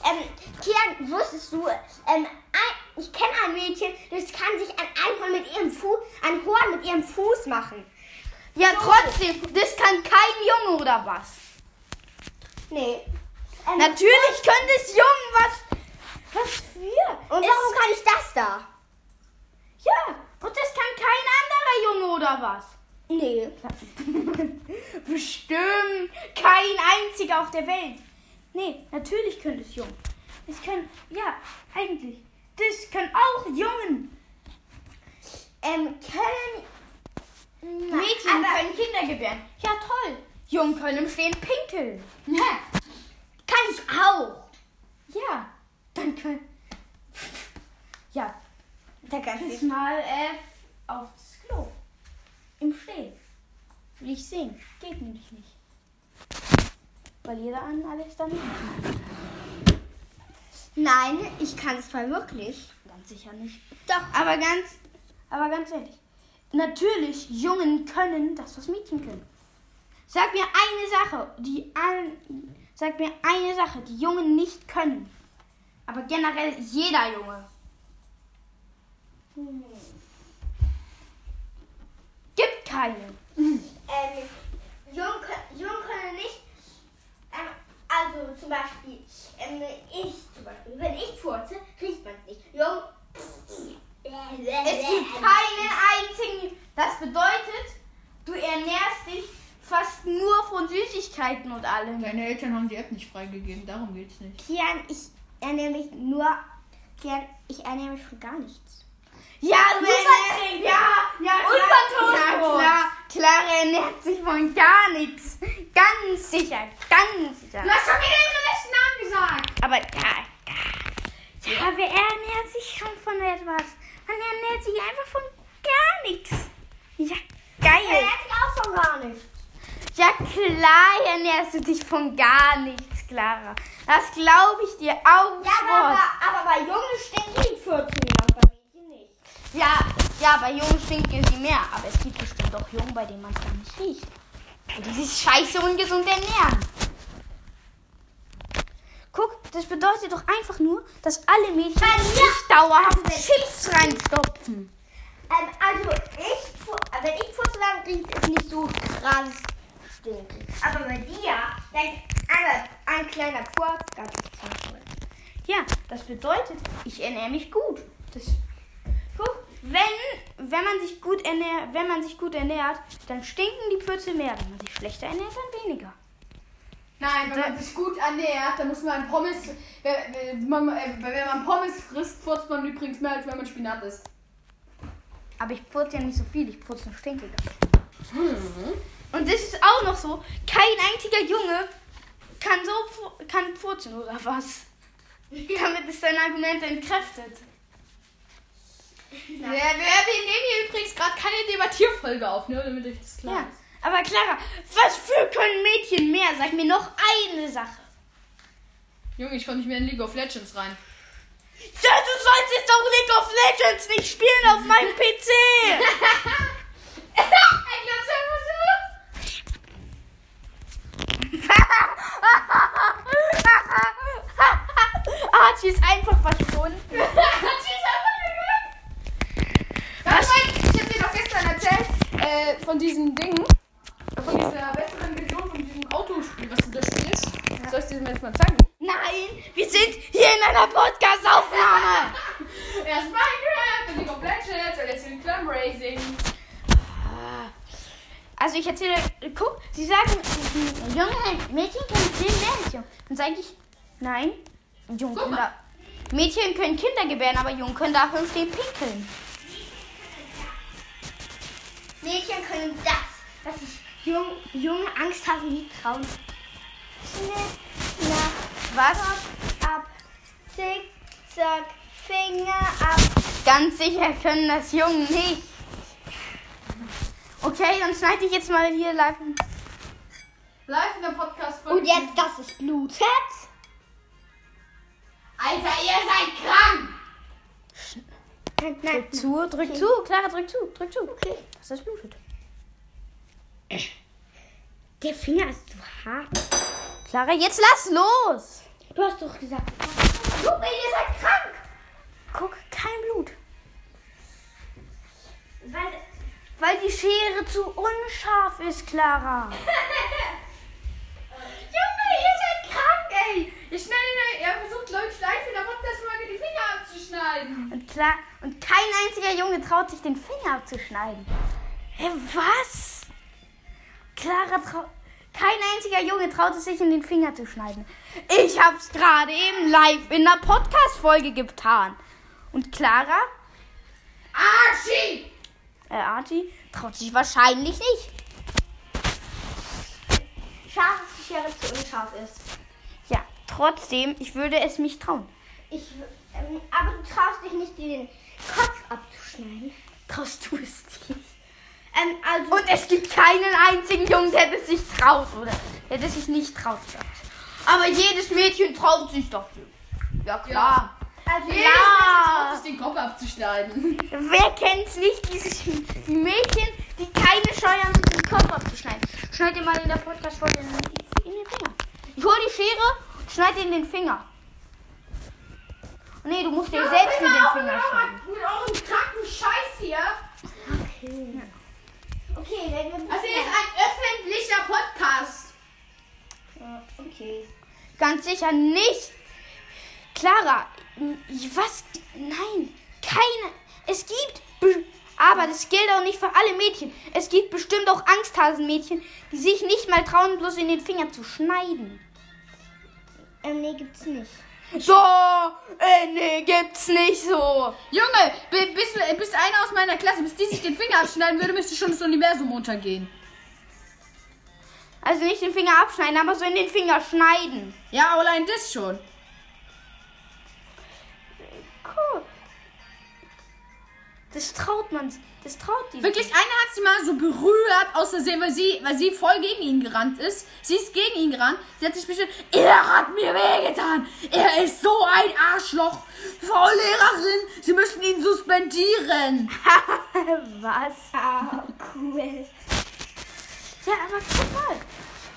ähm, Kian, wusstest du, ähm, ein, ich kenne ein Mädchen, das kann sich ein Einhorn mit ihrem Fuß, ein Horn mit ihrem Fuß machen. ja, trotzdem, das kann kein Junge oder was? Nee. Ähm, Natürlich könnte es Jungen was. Was für? Und Es- warum kann ich das da? Ja, und das kann kein anderer Junge oder was? Nee. Bestimmt kein einziger auf der Welt. Nee, natürlich können es Jungen. Es können, ja, eigentlich. Das können auch Jungen. Ähm, können. Na, Mädchen können Kinder gebären. Ja, toll. Jungen können im Stehen pinkeln. kann ich auch. Ja, dann können. Ja, Da kannst du. mal äh, aufs Klo. Im Stehen. Will ich sehen. Geht nämlich nicht. Weil jeder an alles dann. Nein, ich kann es zwar wirklich. Ganz sicher nicht. Doch. Aber ganz, aber ganz ehrlich. Natürlich, Jungen können das, was Mädchen können. Sag mir eine Sache, die an, sag mir eine Sache, die Jungen nicht können. Aber generell jeder Junge. Gibt keine. Ähm, Jungen können nicht. Also zum Beispiel, ähm, ich zum Beispiel, wenn ich furze, riecht man es nicht. Jungen. Es gibt keinen einzigen. Das bedeutet, du ernährst dich fast nur von Süßigkeiten und allem. Deine Eltern haben die App nicht freigegeben, darum geht's nicht. Kian, ich ernähre mich nur. Kian, ich ernähre mich von gar nichts. Ja, du ernährst ja, ja, klar, ja, klar, Clara ernährt sich von gar nichts. Ganz sicher, ganz sicher. Du hast schon wieder den letzten Namen gesagt. Aber ja, ja, ja, wer ernährt sich schon von etwas? Man ernährt sich einfach von gar nichts. Ja, geil. ernährt mich auch von gar nichts. Ja, klar ernährst du dich von gar nichts, Clara. Das glaube ich dir auch Ja, aber, Wort. aber bei Jungen stinken die Furzen und bei Mädchen nicht. Ja, ja, bei Jungen stinken sie mehr. Aber es gibt bestimmt auch Jungen, bei denen man es gar nicht riecht. Und die sich scheiße ungesund ernähren. Guck, das bedeutet doch einfach nur, dass alle Mädchen sich dauerhaft Chips reinstopfen. Ähm, also ich, wenn ich dann riecht es nicht so krass stinkig. Aber bei dir, dann ein, ein kleiner Furz, ganz toll. Ja, das bedeutet, ich ernähre mich gut. Das, wenn, wenn man sich gut ernährt, wenn man sich gut ernährt, dann stinken die Pfütze mehr. Wenn man sich schlechter ernährt, dann weniger. Nein, wenn man sich gut ernährt, dann muss man Pommes. Wenn, man, äh, wenn man Pommes frisst, furzt man übrigens mehr, als wenn man Spinat isst. Aber ich putze ja nicht so viel, ich putze nur stinkiger. Und das ist auch noch so, kein einziger Junge kann so kann furzen oder was. Damit ist dein Argument entkräftet. Ja, wir, wir nehmen hier übrigens gerade keine Debattierfolge auf, ne? Damit euch das klar Ja. ist. Aber Clara, was für können Mädchen mehr? Sag mir noch eine Sache. Junge, ich komme nicht mehr in League of Legends rein. Ja, du sollst jetzt doch League of Legends nicht spielen auf meinem PC. Archie ist einfach verschwunden. Was? Ich hab dir doch gestern erzählt, äh, von diesem Ding. Von dieser besseren Version von diesem Autospiel, was du da spielst. Soll ich dir das jetzt mal zeigen? Nein, wir sind hier in einer Podcast-Aufnahme. Erst Minecraft, dann League of Legends, und jetzt in Clam Racing. Also ich erzähle, guck, sie sagen, junge Mädchen können als Jungen. Dann sage ich, nein, Jungen da, Mädchen können Kinder gebären, aber Jungen können dafür stehen pinkeln. Mädchen können das, was ich jung, junge Angst haben, die trauen. Schnell, nach, Was? ab, zick, zack, Finger ab. Ganz sicher können das Jungen nicht. Okay, dann schneide ich jetzt mal hier live. Live in der podcast Und jetzt, das ist Blutet. Alter, ihr seid krank! Drück zu, drück zu, Clara, drück zu, drück zu. Okay. Was das blutet. Der Finger ist zu hart. Clara, jetzt lass los. Du hast doch gesagt, Junge, ihr seid krank. Guck, kein Blut. Weil, Weil die Schere zu unscharf ist, Clara. Junge, ihr seid krank, ey! Ich schneide, er versucht, glaube ich, live in der Podcast-Folge die Finger abzuschneiden. Und, klar, und kein einziger Junge traut sich, den Finger abzuschneiden. Hä, was? Clara traut. Kein einziger Junge traut es sich, in den Finger zu schneiden. Ich hab's gerade eben live in der Podcast-Folge getan. Und Clara, Archie! äh, Archie, traut sich wahrscheinlich nicht. scharf ist die Schere zu unscharf ist. Ja, trotzdem, ich würde es mich trauen. Ich, ähm, aber du traust dich nicht, dir den Kopf abzuschneiden. Traust du es nicht? Ähm, also, Und es gibt keinen einzigen Jungen, der das sich traut, oder? Der das sich nicht traut. sagt. Aber jedes Mädchen traut sich dafür. Ja, klar. also Jedes Ja. Mädchen traut sich, den Kopf abzuschneiden. Wer kennt's nicht, dieses die Mädchen, die keine Scheu haben, sich den Kopf abzuschneiden? Schneid dir mal in der Podcast-Folge in, den Finger. Ich hol die Schere und schneid dir in den Finger. Nee, du musst dir selbst in den Finger schneiden. Mit eurem kranken Scheiß hier. okay. Okay, Also hier ist ein öffentlicher Podcast. Okay. Ganz sicher nicht. Clara, was? Nein, keine. Es gibt. be- Aber das gilt auch nicht für alle Mädchen. Es gibt bestimmt auch Angsthasenmädchen, die sich nicht mal trauen, bloß in den Finger zu schneiden. Ähm, nee, gibt's nicht. So, äh, nee, gibt's nicht so. Junge, bi- bis, bis einer aus meiner Klasse, bis die sich den Finger abschneiden würde, müsste schon das Universum untergehen. Also nicht den Finger abschneiden, aber so in den Finger schneiden. Ja, allein das schon. Cool. Das traut man. Das traut die. Wirklich, einer hat sie mal so berührt, aus Versehen, weil sie, weil sie voll gegen ihn gerannt ist. Sie ist gegen ihn gerannt. Sie hat sich bestimmt, er hat mir wehgetan. Er ist so ein Arschloch. Frau Lehrerin, Sie müssen ihn suspendieren. Was? Ah, cool. Ja, aber guck mal.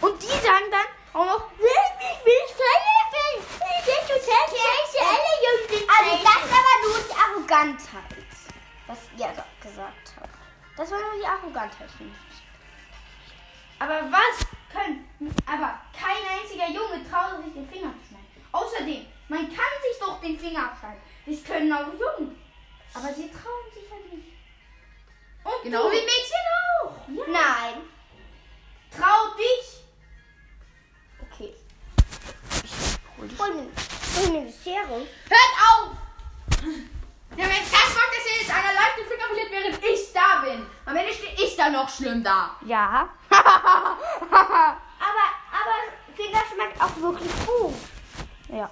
Und die sagen dann auch noch, ich will Feuerwehr. Ich bin total scheiße. Alle Jungs sind Also, das ist aber nur die Arrogantheit, was ihr gesagt habt. Das war nur die ich. Aber was können. Aber kein einziger Junge traut sich den Finger zu schneiden. Außerdem, man kann sich doch den Finger abschneiden. Das können auch Jungen. Aber sie trauen sich halt nicht. Und Genau du? wie Mädchen auch. Ja. Nein. Trau dich. Okay. Dich. Hol mir, hol mir die Schere. Hört auf! Ja, wenn das macht, dass ihr jetzt einer live den Finger verliert, während ich da bin. Am Ende stehe ich da ja noch schlimm da. Ja. Aber, aber Finger schmeckt auch wirklich gut. Ja.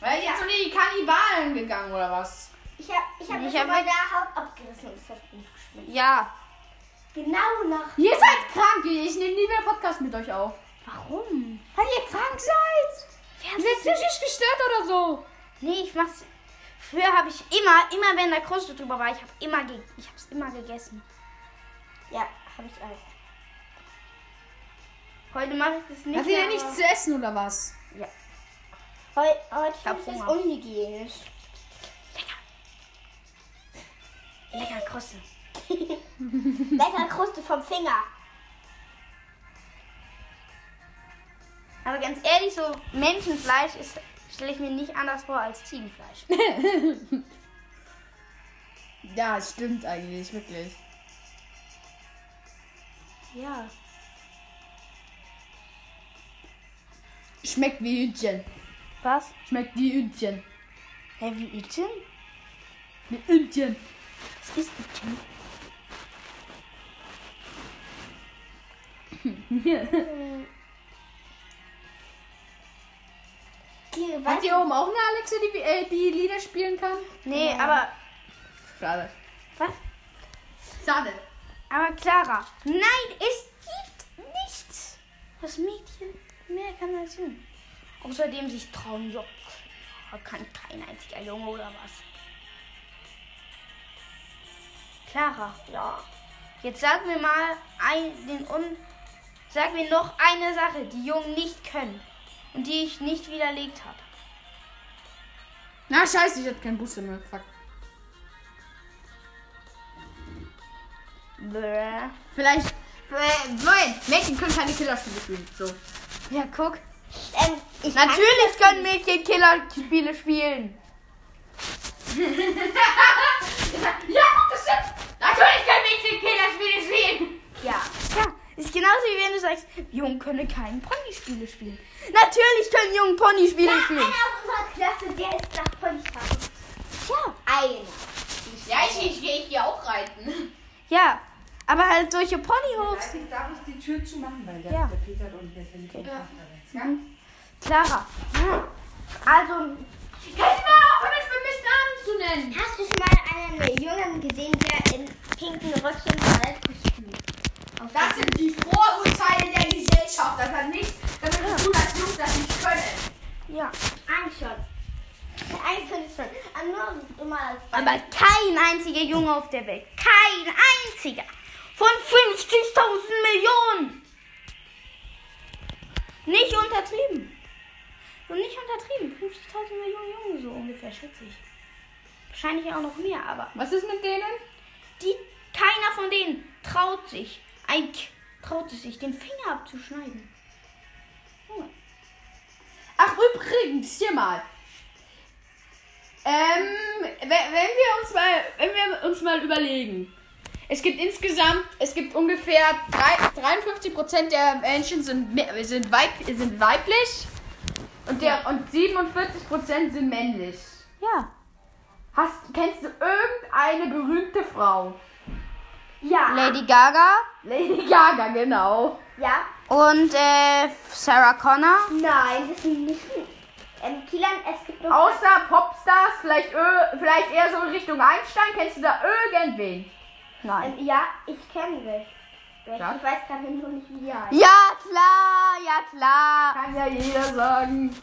Weil jetzt sind die Kannibalen gegangen oder was? Ich habe ich hab Ich ich hab hab mal der Haut abgerissen und es hat gut geschmeckt. Ja. Genau nach. Ihr seid krank. Ich nehme nie mehr Podcast mit euch auf. Warum? Weil ihr krank seid. Ihr seid psychisch gestört oder so. Nee, ich mach's. Früher habe ich immer, immer wenn da Kruste drüber war, ich habe immer, ge ich hab's immer gegessen. Ja, habe ich auch. Heute mache ich das nicht. Habt ihr nichts zu essen oder was? Heu, heute finde ich das Hunger. unhygienisch. Lecker Kruste. Lecker Kruste vom Finger. Aber ganz ehrlich, so Menschenfleisch ist stelle ich mir nicht anders vor als Ziegenfleisch. Ja, es stimmt eigentlich, wirklich. Ja. Schmeckt wie Hühnchen. Was? Schmeckt wie Hühnchen. Hä, wie Itchen? Wie Hühnchen. Was ist Itchen? Die, Habt weißt ihr oben auch eine Alexa, die, äh, die Lieder spielen kann? Nee, aber. Schade. Was? Schade. Aber Clara, nein, es gibt nichts, was Mädchen mehr kann als Jungen. Außerdem sich trauen, ja, kann kein einziger Junge oder was. Clara, Ja. jetzt sag mir mal ein, den Un sag mir noch eine Sache, die Jungen nicht können und die ich nicht widerlegt habe. Na, scheiße, ich hatte keinen Booster mehr. Fuck. Bäh. Vielleicht. Nein, Mädchen können keine Killerspiele spielen. So. Ja, guck. Ähm, ich Natürlich können Mädchen Killerspiele spielen. Ja, das stimmt. Natürlich können Mädchen Killerspiele spielen. Ja. Ja, ist genauso wie wenn du sagst, Jungen können keine Ponyspiele spielen. Natürlich können Jungen Ponyspiele Einer spielen. aus unserer Klasse, der ist nach Ponyfahren. Ja. Einer. Ja, ich, ich, ich gehe auch reiten. Ja, aber halt solche Ponyhofs. Eigentlich darf ich die Tür zumachen, weil der, Ja. der Peter und der Philipp und ja. ja? Clara. Also, Kannst du mal aufhören, mich mit Namen zu nennen? Hast du schon mal einen Jungen gesehen, der in pinken Röckchen Ballettkostüm auf Das sind die Vorurteile der Gesellschaft. Das hat nichts damit zu tun, dass Jungs das nicht können. ja. Eigentlich schon. Eigentlich könnte es schon. Aber nur immer als Aber kein einziger Junge auf der Welt. Kein einziger. Von 50.000 Millionen. Nicht untertrieben. Und nicht untertrieben. 50.000 Millionen Jungen so ungefähr, schätze ich. Wahrscheinlich auch noch mehr, aber Was ist mit denen? die, keiner von denen traut sich, ein, K- traut es sich, den Finger abzuschneiden. Ach, übrigens, hier mal. Ähm, wenn, wir uns mal, wenn wir uns mal überlegen. Es gibt insgesamt, es gibt ungefähr drei- 53 Prozent der Menschen sind, sind, weib, sind weiblich und, der, und 47 Prozent sind männlich. Ja. Hast, kennst du irgendeine berühmte Frau? Ja. Lady Gaga Lady Gaga, genau. Ja. und äh, Sarah Connor. Nein, das sind nicht. Ähm, Kilian, es gibt noch. Außer Popstars, vielleicht, ö- vielleicht eher so Richtung Einstein, kennst du da irgendwen? Nein. Ähm, ja, ich kenne. Ja? Ich weiß gerade nur nicht, wie die heißt. Ja, klar, ja, klar. Kann ja jeder sagen.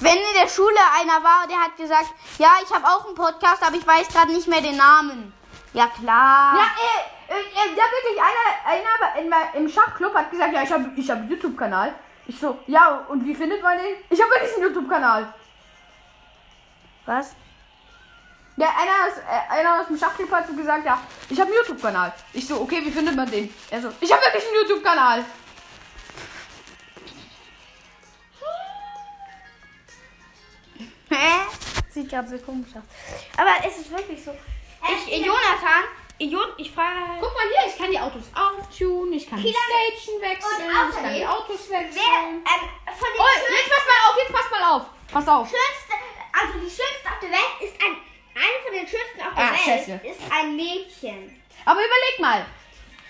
Wenn in der Schule einer war, der hat gesagt, ja, ich habe auch einen Podcast, aber ich weiß gerade nicht mehr den Namen. Ja, klar. Ja, äh, äh, ja wirklich, einer, einer im Schachclub hat gesagt, ja, ich habe ich hab einen YouTube-Kanal. Ich so, ja, und wie findet man den? Ich habe wirklich einen YouTube-Kanal. Was? Ja, einer aus, äh, einer aus dem Schachclub hat so gesagt, ja, ich habe einen YouTube-Kanal. Ich so, okay, wie findet man den? Er so, ich habe wirklich einen YouTube-Kanal. Hä? Sieht gerade so komisch aus. Aber es ist wirklich so. Ich, äh, Jonathan, Jon, ich frage. Guck mal hier, ich kann die Autos auftunen, ich kann die Station wechseln, ich kann die Autos Wer, wechseln. ähm, von den Oh, jetzt pass mal auf, jetzt pass mal auf. Pass auf. schönsten, also die schönste auf der Welt ist ein, eine von den schönsten auf der Ah, Welt scheiße. ist ein Mädchen. Aber überleg mal.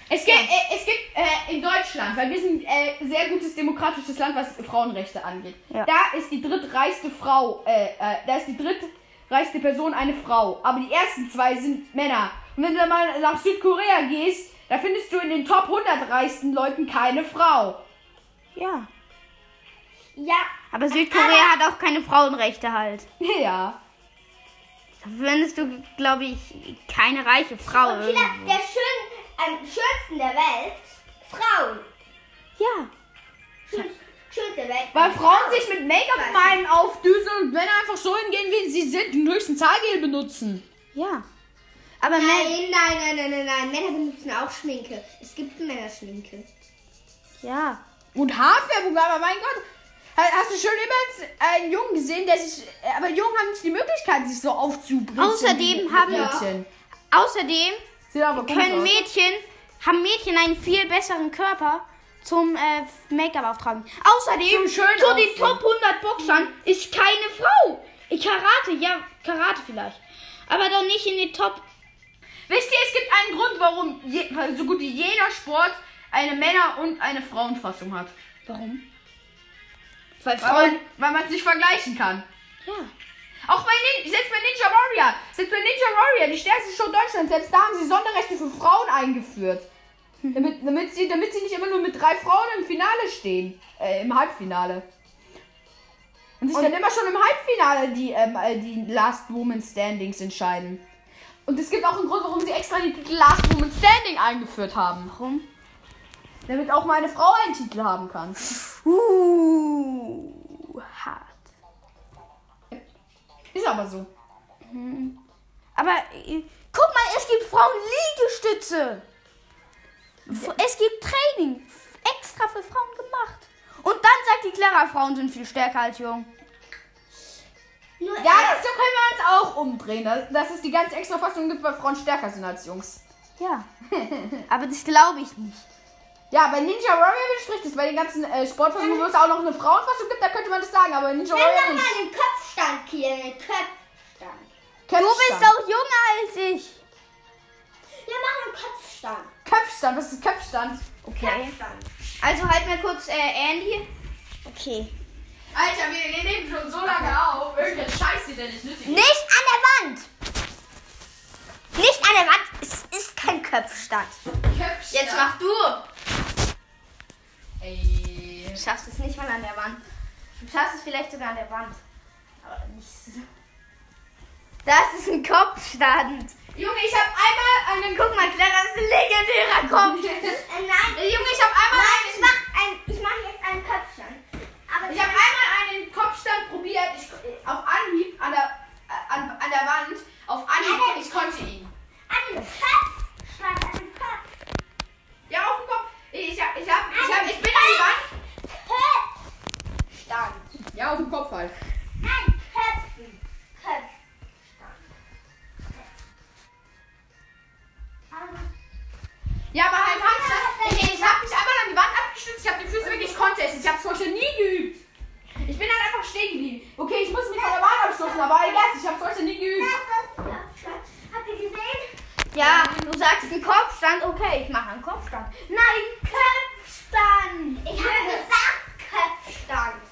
Es gibt, äh, es gibt äh, in Deutschland, weil wir sind äh, sehr gutes demokratisches Land, was Frauenrechte angeht. Ja. Da ist die drittreichste Frau, äh, äh, da ist die drittreichste Person eine Frau. Aber die ersten zwei sind Männer. Und wenn du mal nach Südkorea gehst, da findest du in den Top 100 reichsten Leuten keine Frau. Ja. Ja, Aber Südkorea hat auch keine Frauenrechte halt. Ja. Da findest du, glaube ich, keine reiche Frau. und vielleicht der schön, am schönsten der Welt, Frauen. Ja. Schön, schönste der Welt. Weil Frauen sich mit Make-up malen aufdüsen und Männer einfach so hingehen, wie sie sind, den höchsten Zahlgel benutzen. Ja. Aber Männer. Nein, nein, nein, nein, nein, nein. Männer benutzen auch Schminke. Es gibt Männerschminke. Ja. Und Haarfärbung, aber mein Gott. Ha- Hast du schon jemals einen Jungen gesehen, der sich. äh, Aber Jungen haben nicht die Möglichkeit, sich so aufzubringen. Außerdem haben- Mädchen. Außerdem können aus. Mädchen, haben Mädchen einen viel besseren Körper zum äh, Make-up auftragen. Außerdem, Zum schön zu den aussehen. Top 100 Boxern ist keine Frau. Ich Karate, ja, Karate vielleicht. Aber doch nicht in den Top. Wisst ihr, es gibt einen Grund, warum je, so gut wie jeder Sport eine Männer- und eine Frauenfassung hat. Warum? Weil man weil man es nicht vergleichen kann. Ja. Auch bei Nin selbst bei Ninja Warrior, selbst bei Ninja Warrior, die stärkste Show Deutschlands, selbst da haben sie Sonderrechte für Frauen eingeführt. Damit, damit, sie, damit sie nicht immer nur mit drei Frauen im Finale stehen. Äh, im Halbfinale. Und sich dann immer schon im Halbfinale die, ähm, äh, die Last Woman Standings entscheiden. Und es gibt auch einen Grund, warum sie extra die Titel Last Woman Standing eingeführt haben. Warum? Damit auch mal eine Frau einen Titel haben kann. Uh, hart. Ist aber so. Aber äh, guck mal, es gibt Frauenliegestütze. F- Es gibt Training extra für Frauen gemacht. Und dann sagt die Clara, Frauen sind viel stärker als Jungen. Nur Ja, das, so können wir uns auch umdrehen. dass- es die ganze extra Fassung gibt, weil Frauen stärker sind als Jungs. Ja. Aber das glaube ich nicht. Ja, bei Ninja Warrior widerspricht es. Bei den ganzen äh, Sportfassungen, wo es auch noch eine Frauenfassung gibt, da könnte man das sagen. Aber Ninja Wir Warrior machen nicht. mal einen Kopfstand, Kiel, einen Kopfstand. Du bist Köpfstand. auch jünger als ich. Wir machen einen Kopfstand. Köpfstand, was ist Köpfstand? Okay. Kopfstand. Also halt mal kurz äh, Andy. Okay. Alter, wir, nehmen schon so lange auf. Irgendein Scheiß, der nicht nötig Nicht an der Wand. Nicht an der Wand. Es ist kein Kopfstand. Köpfstand. Jetzt mach du. Ey. Du schaffst es nicht mal an der Wand. Du schaffst es vielleicht sogar an der Wand. Aber nicht so. Das ist ein Kopfstand. Junge, ich habe einmal einen. Guck mal, Clara, das ist ein legendärer Kopf. Äh, nein. Junge, ich habe einmal Nein, ich einen. mach, ein, ich mach jetzt einen Kopfstand. Aber Ich habe einmal einen Kopfstand probiert. Ich, auf Anhieb an der, äh, an, an der Wand. Auf Anhieb. Ich konnte ihn. einen Kopfstand, einen Kopf. Ja, auf dem Kopf. Ich, hab, ich, hab, ich, hab, ich bin an die Wand. Kopfstand. Ja, auf dem Kopf halt. Nein, Köpfen. Köpfstand. Also, Ja, aber halt Handstand. Ich, ich habe mich einmal an die Wand abgestützt. Ich habe die Füße wirklich, es. Ich habe es heute nie geübt. Ich bin dann einfach stehen geblieben. Okay, ich muss mich von der Wand abstoßen, aber egal, ich habe es heute nie geübt. Kopfstand. Habt ihr gesehen? Ja, du sagst einen Kopfstand. Okay, ich mache einen Kopfstand. Nein, Köpfstand. Ich habe gesagt Köpfstand.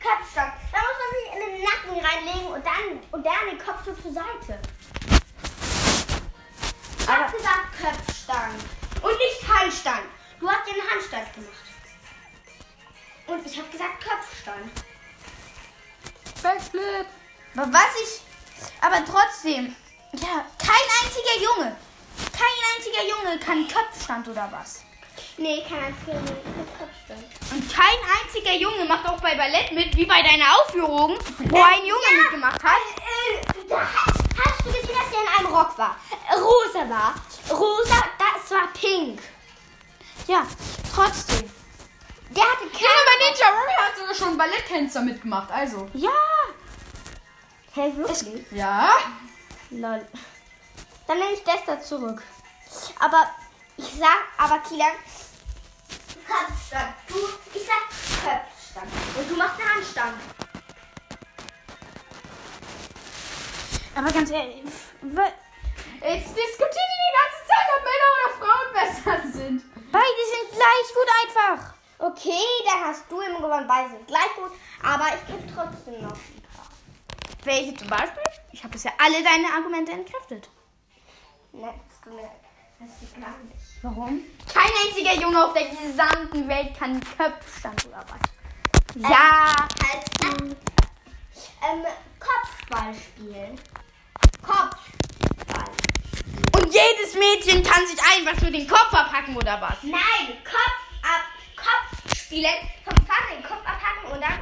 Köpfstand. Da muss man sich in den Nacken reinlegen und dann, und dann den Kopf so zur Seite. Ich habe gesagt Köpfstand. Und nicht Handstand. Du hast den Handstand gemacht. Und ich habe gesagt Köpfstand. Backflip. Aber was ich. Aber trotzdem. Ja, kein einziger Junge. Kein einziger Junge kann Kopfstand oder was. Nee, kein einziger Köpfstand. Und kein einziger Junge macht auch bei Ballett mit, wie bei deiner Aufführung, wo ein Junge ja. mitgemacht hat. Äh, da hast, du gesehen, dass der in einem Rock war? Äh, Rosa war. Rosa, das war pink. Ja, trotzdem. Der hatte Ja, keine. bei Ninja Warrior hat sogar schon Balletttänzer mitgemacht, also. Ja. Hä, wirklich? Ja. Lol. Dann nehme ich das da zurück. Aber ich sag, aber Kilian. Kopfstand. Du, ich sag Köpfstand. Und du machst einen Handstand. Aber ganz ehrlich, Jetzt diskutiert ihr die ganze Zeit, ob Männer oder Frauen besser Okay, dann hast du immer gewonnen. Beide sind gleich gut. Aber ich kenne trotzdem noch ein paar. Welche zum Beispiel? Ich habe bisher alle deine Argumente entkräftet. Ne, das du mir. Das ist gar nicht. Warum? Kein einziger Junge auf der gesamten Welt kann Köpfstand oder was. Ja. Als ähm, Kopfball spielen. Kopfball. Und jedes Mädchen kann sich einfach so den Kopf verpacken oder was? Nein, Kopf ab. Kopf spielen. Vom Vater den Kopf abhacken und dann.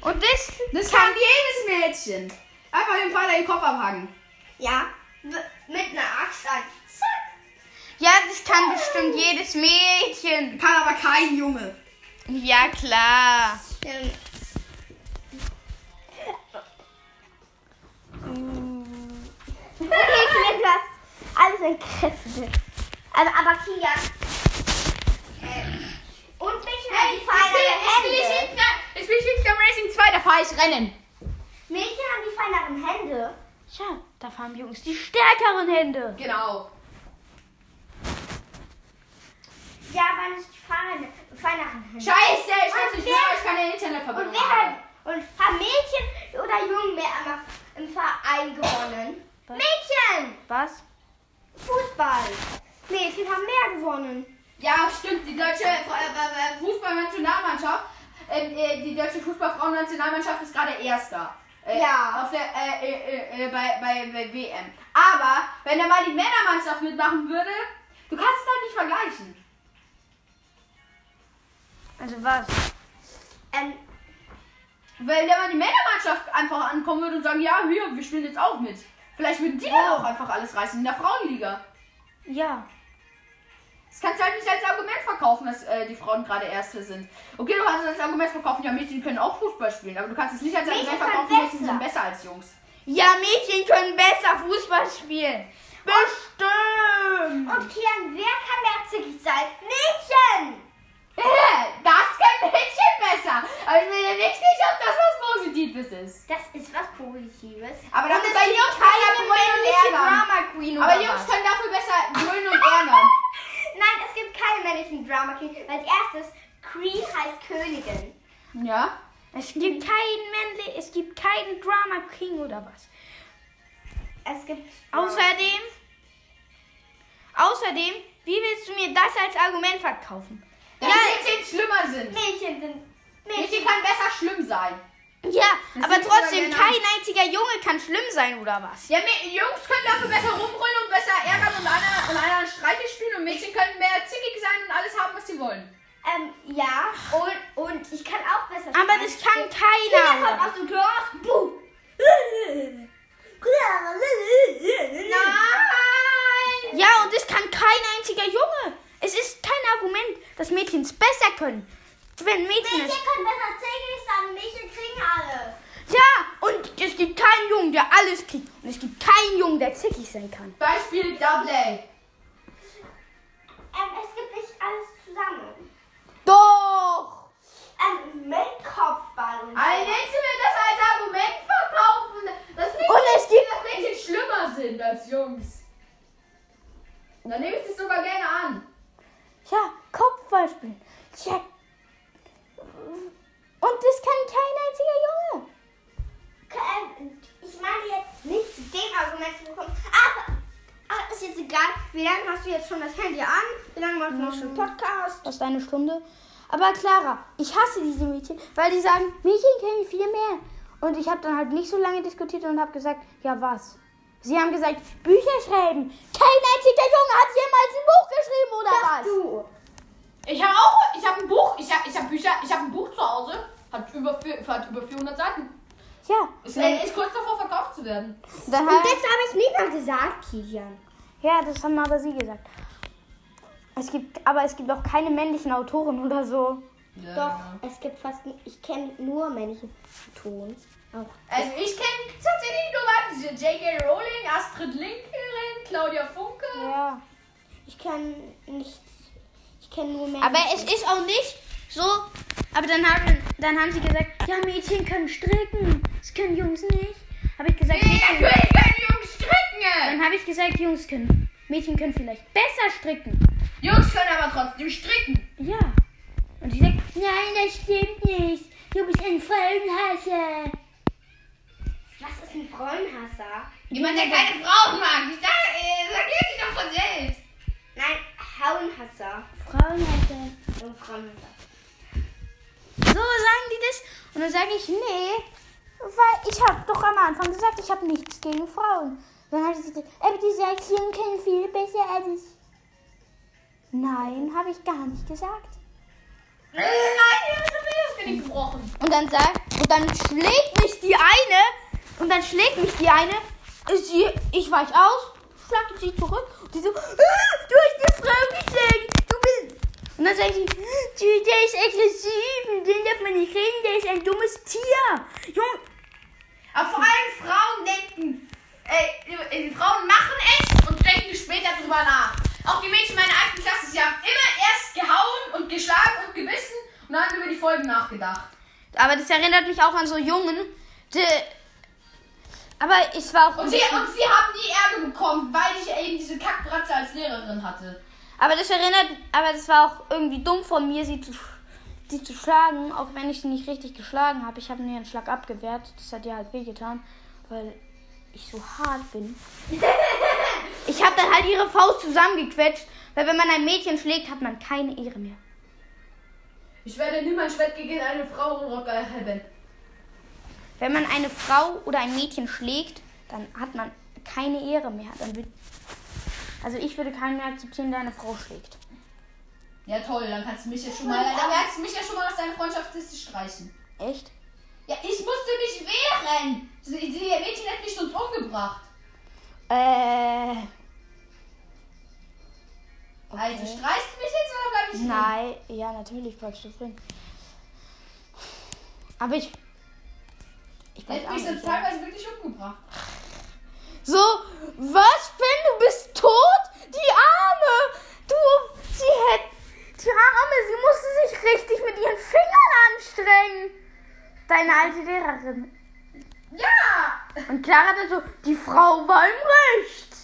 Und das? Das kann jedes Mädchen. Einfach dem Vater den Kopf abhaken. Ja, mit einer Axt an. Zack. Ja, das kann bestimmt jedes Mädchen. Kann aber kein Junge. Ja, klar. Ähm, alles entkräftet. Also, aber Kilian. Äh, und Mädchen haben die feineren Hände. Ich spiele Schickdom Racing 2, da fahre ich Rennen. Mädchen haben die feineren Hände. Tja, da fahren Jungs die stärkeren Hände. Genau. Ja, aber nicht die feine, feineren Hände. Scheiße, ich weiß nicht wer- mehr, ich keine Und Internetverbindung wer hat, und haben Mädchen oder Jungen mehr im Verein gewonnen? Mädchen! Was? Fußball. Mädchen haben mehr gewonnen. Ja, stimmt. Die deutsche äh, äh, Fußballnationalmannschaft, äh, äh, die deutsche Fußballfrauennationalmannschaft ist gerade Erster. Äh, Ja. Auf der, äh, äh, äh, bei, bei, bei WM. Aber wenn da mal die Männermannschaft mitmachen würde, du kannst es halt nicht vergleichen. Also was? Ähm, Wenn da mal die Männermannschaft einfach ankommen würde und sagen, ja, hier, wir spielen jetzt auch mit. Vielleicht würden die dann auch einfach alles reißen in der Frauenliga. Ja. Das kannst du halt nicht als Argument verkaufen, dass äh, die Frauen gerade Erste sind. Okay, du kannst es als Argument verkaufen, ja, Mädchen können auch Fußball spielen, aber du kannst es nicht als Mädchen Argument verkaufen, Mädchen sind besser als Jungs. Ja, Mädchen können besser Fußball spielen. Bestimmt. und Kian, wer kann mehr zickig sein? Mädchen! Das können Mädchen besser. Aber ich bin mir nicht sicher, ob das was Positives ist. Das ist was Positives. Aber dafür bei Jungs keine männliche. Drama Queen Aber oder Jungs was? können dafür besser brüllen und ärgern. Nein, es gibt keine männlichen Drama King, weil die erste ist Queen heißt Königin. Ja? Es gibt keinen männlich, es gibt keinen Drama King oder was. Es gibt. Außerdem, außerdem, wie willst du mir das als Argument verkaufen? Dass Mädchen schlimmer sind. Mädchen sind. Mädchen Mädchen. kann besser schlimm sein. Ja, Das aber trotzdem, kein einziger Junge kann schlimm sein oder was? Ja, Jungs können dafür besser rumbrüllen und besser ärgern und einer, und einer Streiche spielen und Mädchen können mehr zickig sein und alles haben, was sie wollen. Ähm, ja. Und, und ich kann auch besser Aber das kann Kinder keiner. kommt aus dem. Buh. Nein! Ja, und es kann kein einziger Junge. Es ist kein Argument, dass Mädchen es besser können. Wenn Mädchen Mädchen es. können besser zickig sein. Mädchen kriegen alles. Ja, und es gibt keinen Jungen, der alles kriegt. Und es gibt keinen Jungen, der zickig sein kann. Beispiel Double A. Ähm, es gibt nicht alles zusammen. Doch! Ähm, mit Kopfball und Also willst du mir das als Argument verkaufen? Dass Mädchen, Und es gibt- dass Mädchen schlimmer sind als Jungs. Dann nehme ich das sogar gerne an. Ja, Kopfball spielen. Ja. Und das kann kein einziger Junge. Ich meine jetzt nicht zu dem Argument zu bekommen. Aber, aber ist jetzt egal. Wie lange hast du jetzt schon das Handy an? Wie lange machst du noch schon Podcast? Das ist eine Stunde. Aber Clara, ich hasse diese Mädchen, weil die sagen, Mädchen kennen viel mehr. Und ich habe dann halt nicht so lange diskutiert und habe gesagt, ja was? Sie haben gesagt, Bücher schreiben. Kein einziger Junge hat jemals ein Buch geschrieben oder was? Du. Ich habe auch, ich habe ein Buch, ich habe ich hab Bücher, ich habe ein Buch zu Hause. Hat über, vier- hat über 400 Seiten. Ja. Ist, äh, ist kurz davor verkauft zu werden. Dann Und halt, das habe ich nicht mal gesagt, Kilian. ja, das haben aber sie gesagt. Es gibt, aber es gibt auch keine männlichen Autoren oder so. Doch, es gibt fast. Ich kenne nur männliche. Auch. Also ich kenne tatsächlich. J.K. Rowling, Astrid Lindgren, Claudia Funke. Ja. Ich kann nicht. Ich kenne nur männliche. Aber es ist auch nicht so. Aber dann haben, dann haben sie gesagt, ja, Mädchen können stricken. Das können Jungs nicht. Habe ich gesagt, Nee, Mädchen, natürlich können Jungs stricken. dann habe ich gesagt, Jungs können. Mädchen können vielleicht besser stricken. Jungs können aber trotzdem stricken. Ja. Und sie sagt, nein, das stimmt nicht. Du bist ein Frauenhasser. Was ist ein Frauenhasser? Jemand, der keine Frauen mag. Ich sag, äh, sag sich doch von selbst. Nein, Hauenhasser. Frauenhasser. Oh, Frauenhasser. So sagen die das. Und dann sage ich, nee, weil ich habe doch am Anfang gesagt, ich habe nichts gegen Frauen. Dann hat sie gesagt, aber die Sechsjährigen können viel besser als ich. Nein, habe ich gar nicht gesagt. Nein, ich habe das Genick gebrochen. Und dann sagt, und dann schlägt mich die eine, und dann schlägt mich die eine, sie, ich weich aus, schlage sie zurück, und sie so, "Ah, du hast die Frau geschlagen, du bist... Und dann sie, "Du, der ist aggressiv, dem darf man nicht reden, der ist ein dummes Tier. Junge, Aber vor allem Frauen denken, äh, Frauen machen es und denken später drüber nach. Auch die Mädchen meiner alten Klasse, sie haben immer erst gehauen und geschlagen und gebissen und dann über die Folgen nachgedacht. Aber das erinnert mich auch an so Jungen. Die, aber es war auch. Und sie, und sie haben nie Ärger bekommen, weil ich eben diese Kackbratze als Lehrerin hatte. aber das erinnert. Aber das war auch irgendwie dumm von mir, sie zu, sie zu schlagen. Auch wenn ich sie nicht richtig geschlagen habe. Ich habe mir einen Schlag abgewehrt. Das hat ihr halt wehgetan. Weil ich so hart bin. Ich habe dann halt ihre Faust zusammengequetscht. Weil wenn man ein Mädchen schlägt, hat man keine Ehre mehr. Ich werde niemals Schwert gegen eine Frau und Rock erheben. Wenn man eine Frau oder ein Mädchen schlägt, dann hat man keine Ehre mehr. Dann wird, also ich würde keinen mehr akzeptieren, der eine Frau schlägt. Ja toll, dann kannst du mich ja schon mal, dann kannst du mich ja schon mal aus deiner Freundschaftsliste streichen. Echt? Ja, ich musste mich wehren. Die die Mädchen hätten mich sonst umgebracht. Äh. Also streichst du mich jetzt oder bleib ich drin? Nein, ja, natürlich bleibst du drin. Aber ich. Ich weiß auch mich nicht. teilweise wirklich umgebracht. So, was, Ben, du bist tot? Die Arme! Du, sie hätte. Die Arme, sie musste sich richtig mit ihren Fingern anstrengen. Deine alte Lehrerin. Ja! Und Clara dann so, die Frau war im Recht.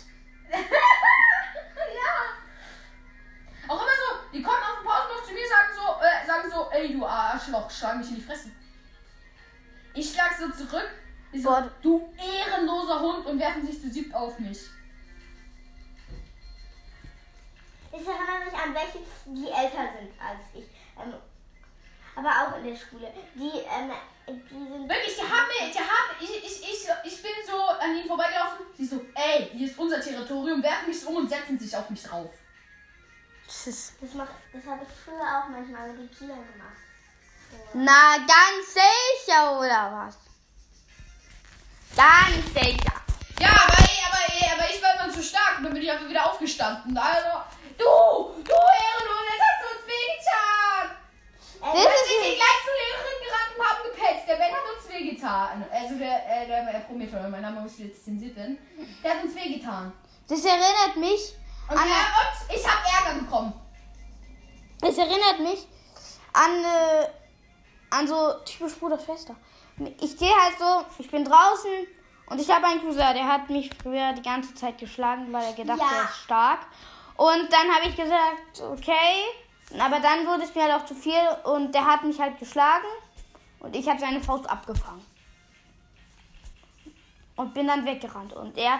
ja! Auch immer so, die kommen auf dem Pausenhof zu mir, sagen so, äh, sagen so, ey du Arschloch, schlag mich in die Fresse. Ich schlag so zurück, ich so, Gott. du ehrenloser Hund und werfen sich zu siebt auf mich. Ich erinnere mich an welche, die älter sind als ich. Ähm, aber auch in der Schule. Die, ähm, die sind. Wirklich, die haben mir, die haben, ich, ich, ich, ich bin so an ihnen vorbeigelaufen, die so, ey, hier ist unser Territorium, werfen mich um und setzen sich auf mich drauf. Das ist Das, macht, das habe ich früher auch manchmal mit den Kindern gemacht. Na, ganz sicher, oder was? Ganz sicher. Ja, aber, ey, aber, ey, aber ich war immer zu stark und dann bin ich einfach wieder aufgestanden. Also, du, du Ehrenlos, jetzt hast du uns wehgetan. Das Wir ist sind hier gleich zur Lehrerin gerannt und haben gepetzt. Der Ben hat uns wehgetan. Also der, äh, der, der Prometheus, mein Name muss jetzt zensiert werden. Der hat uns wehgetan. Das erinnert mich Und, an, äh, und ich habe Ärger bekommen. das erinnert mich an, äh, an so typisch Bruder Schwester. Ich gehe halt so, ich bin draußen und ich habe einen Cousin, der hat mich früher die ganze Zeit geschlagen, weil er gedacht, Ja. er ist stark. Und dann habe ich gesagt, okay, aber dann wurde es mir halt auch zu viel und der hat mich halt geschlagen und ich habe seine Faust abgefangen. Und bin dann weggerannt und er,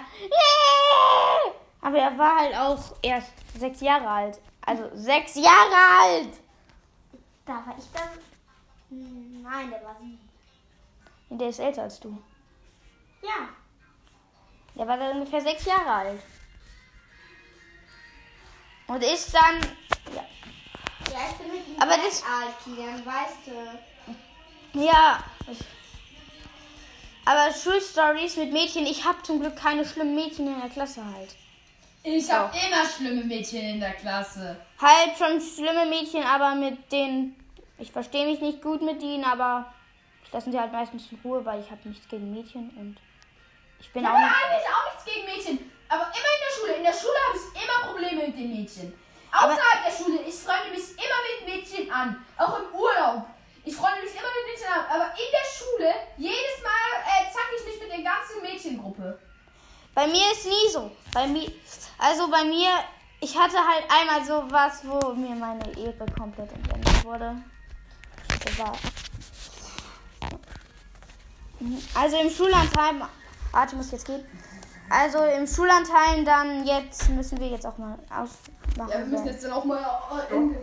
aber er war halt auch erst sechs Jahre alt. Also sechs Jahre alt! Da war ich dann. Nein, der war sieben. Und der ist älter als du. Ja. Der war dann ungefähr sechs Jahre alt. Und ist dann. Ja. Ja, ich bin mit Aber das- alt, Kilian, weißt du. Ja. Aber Schulstories mit Mädchen, ich habe zum Glück keine schlimmen Mädchen in der Klasse halt. Ich habe immer schlimme Mädchen in der Klasse. Halt schon schlimme Mädchen, aber mit denen. Ich verstehe mich nicht gut mit ihnen, aber ich lasse sie halt meistens in Ruhe, weil ich habe nichts gegen Mädchen und ich bin Ich auch habe nicht. eigentlich auch nichts gegen Mädchen. Aber immer in der Schule. In der Schule habe ich immer Probleme mit den Mädchen. Außerhalb der Schule. Ich freunde mich immer mit Mädchen an. Auch im Urlaub. Ich freunde mich immer mit Mädchen an. Aber in der Schule, jedes Mal äh, zack ich mich mit der ganzen Mädchengruppe. Bei mir ist nie so. Bei mir, also bei mir, ich hatte halt einmal so was, wo mir meine Ehre komplett entwendet wurde. War. Also im Schullandheim. Warte, muss jetzt gehen. Also im Schullandheim dann jetzt müssen wir jetzt auch mal ausmachen. Ja, wir müssen jetzt dann auch mal Ende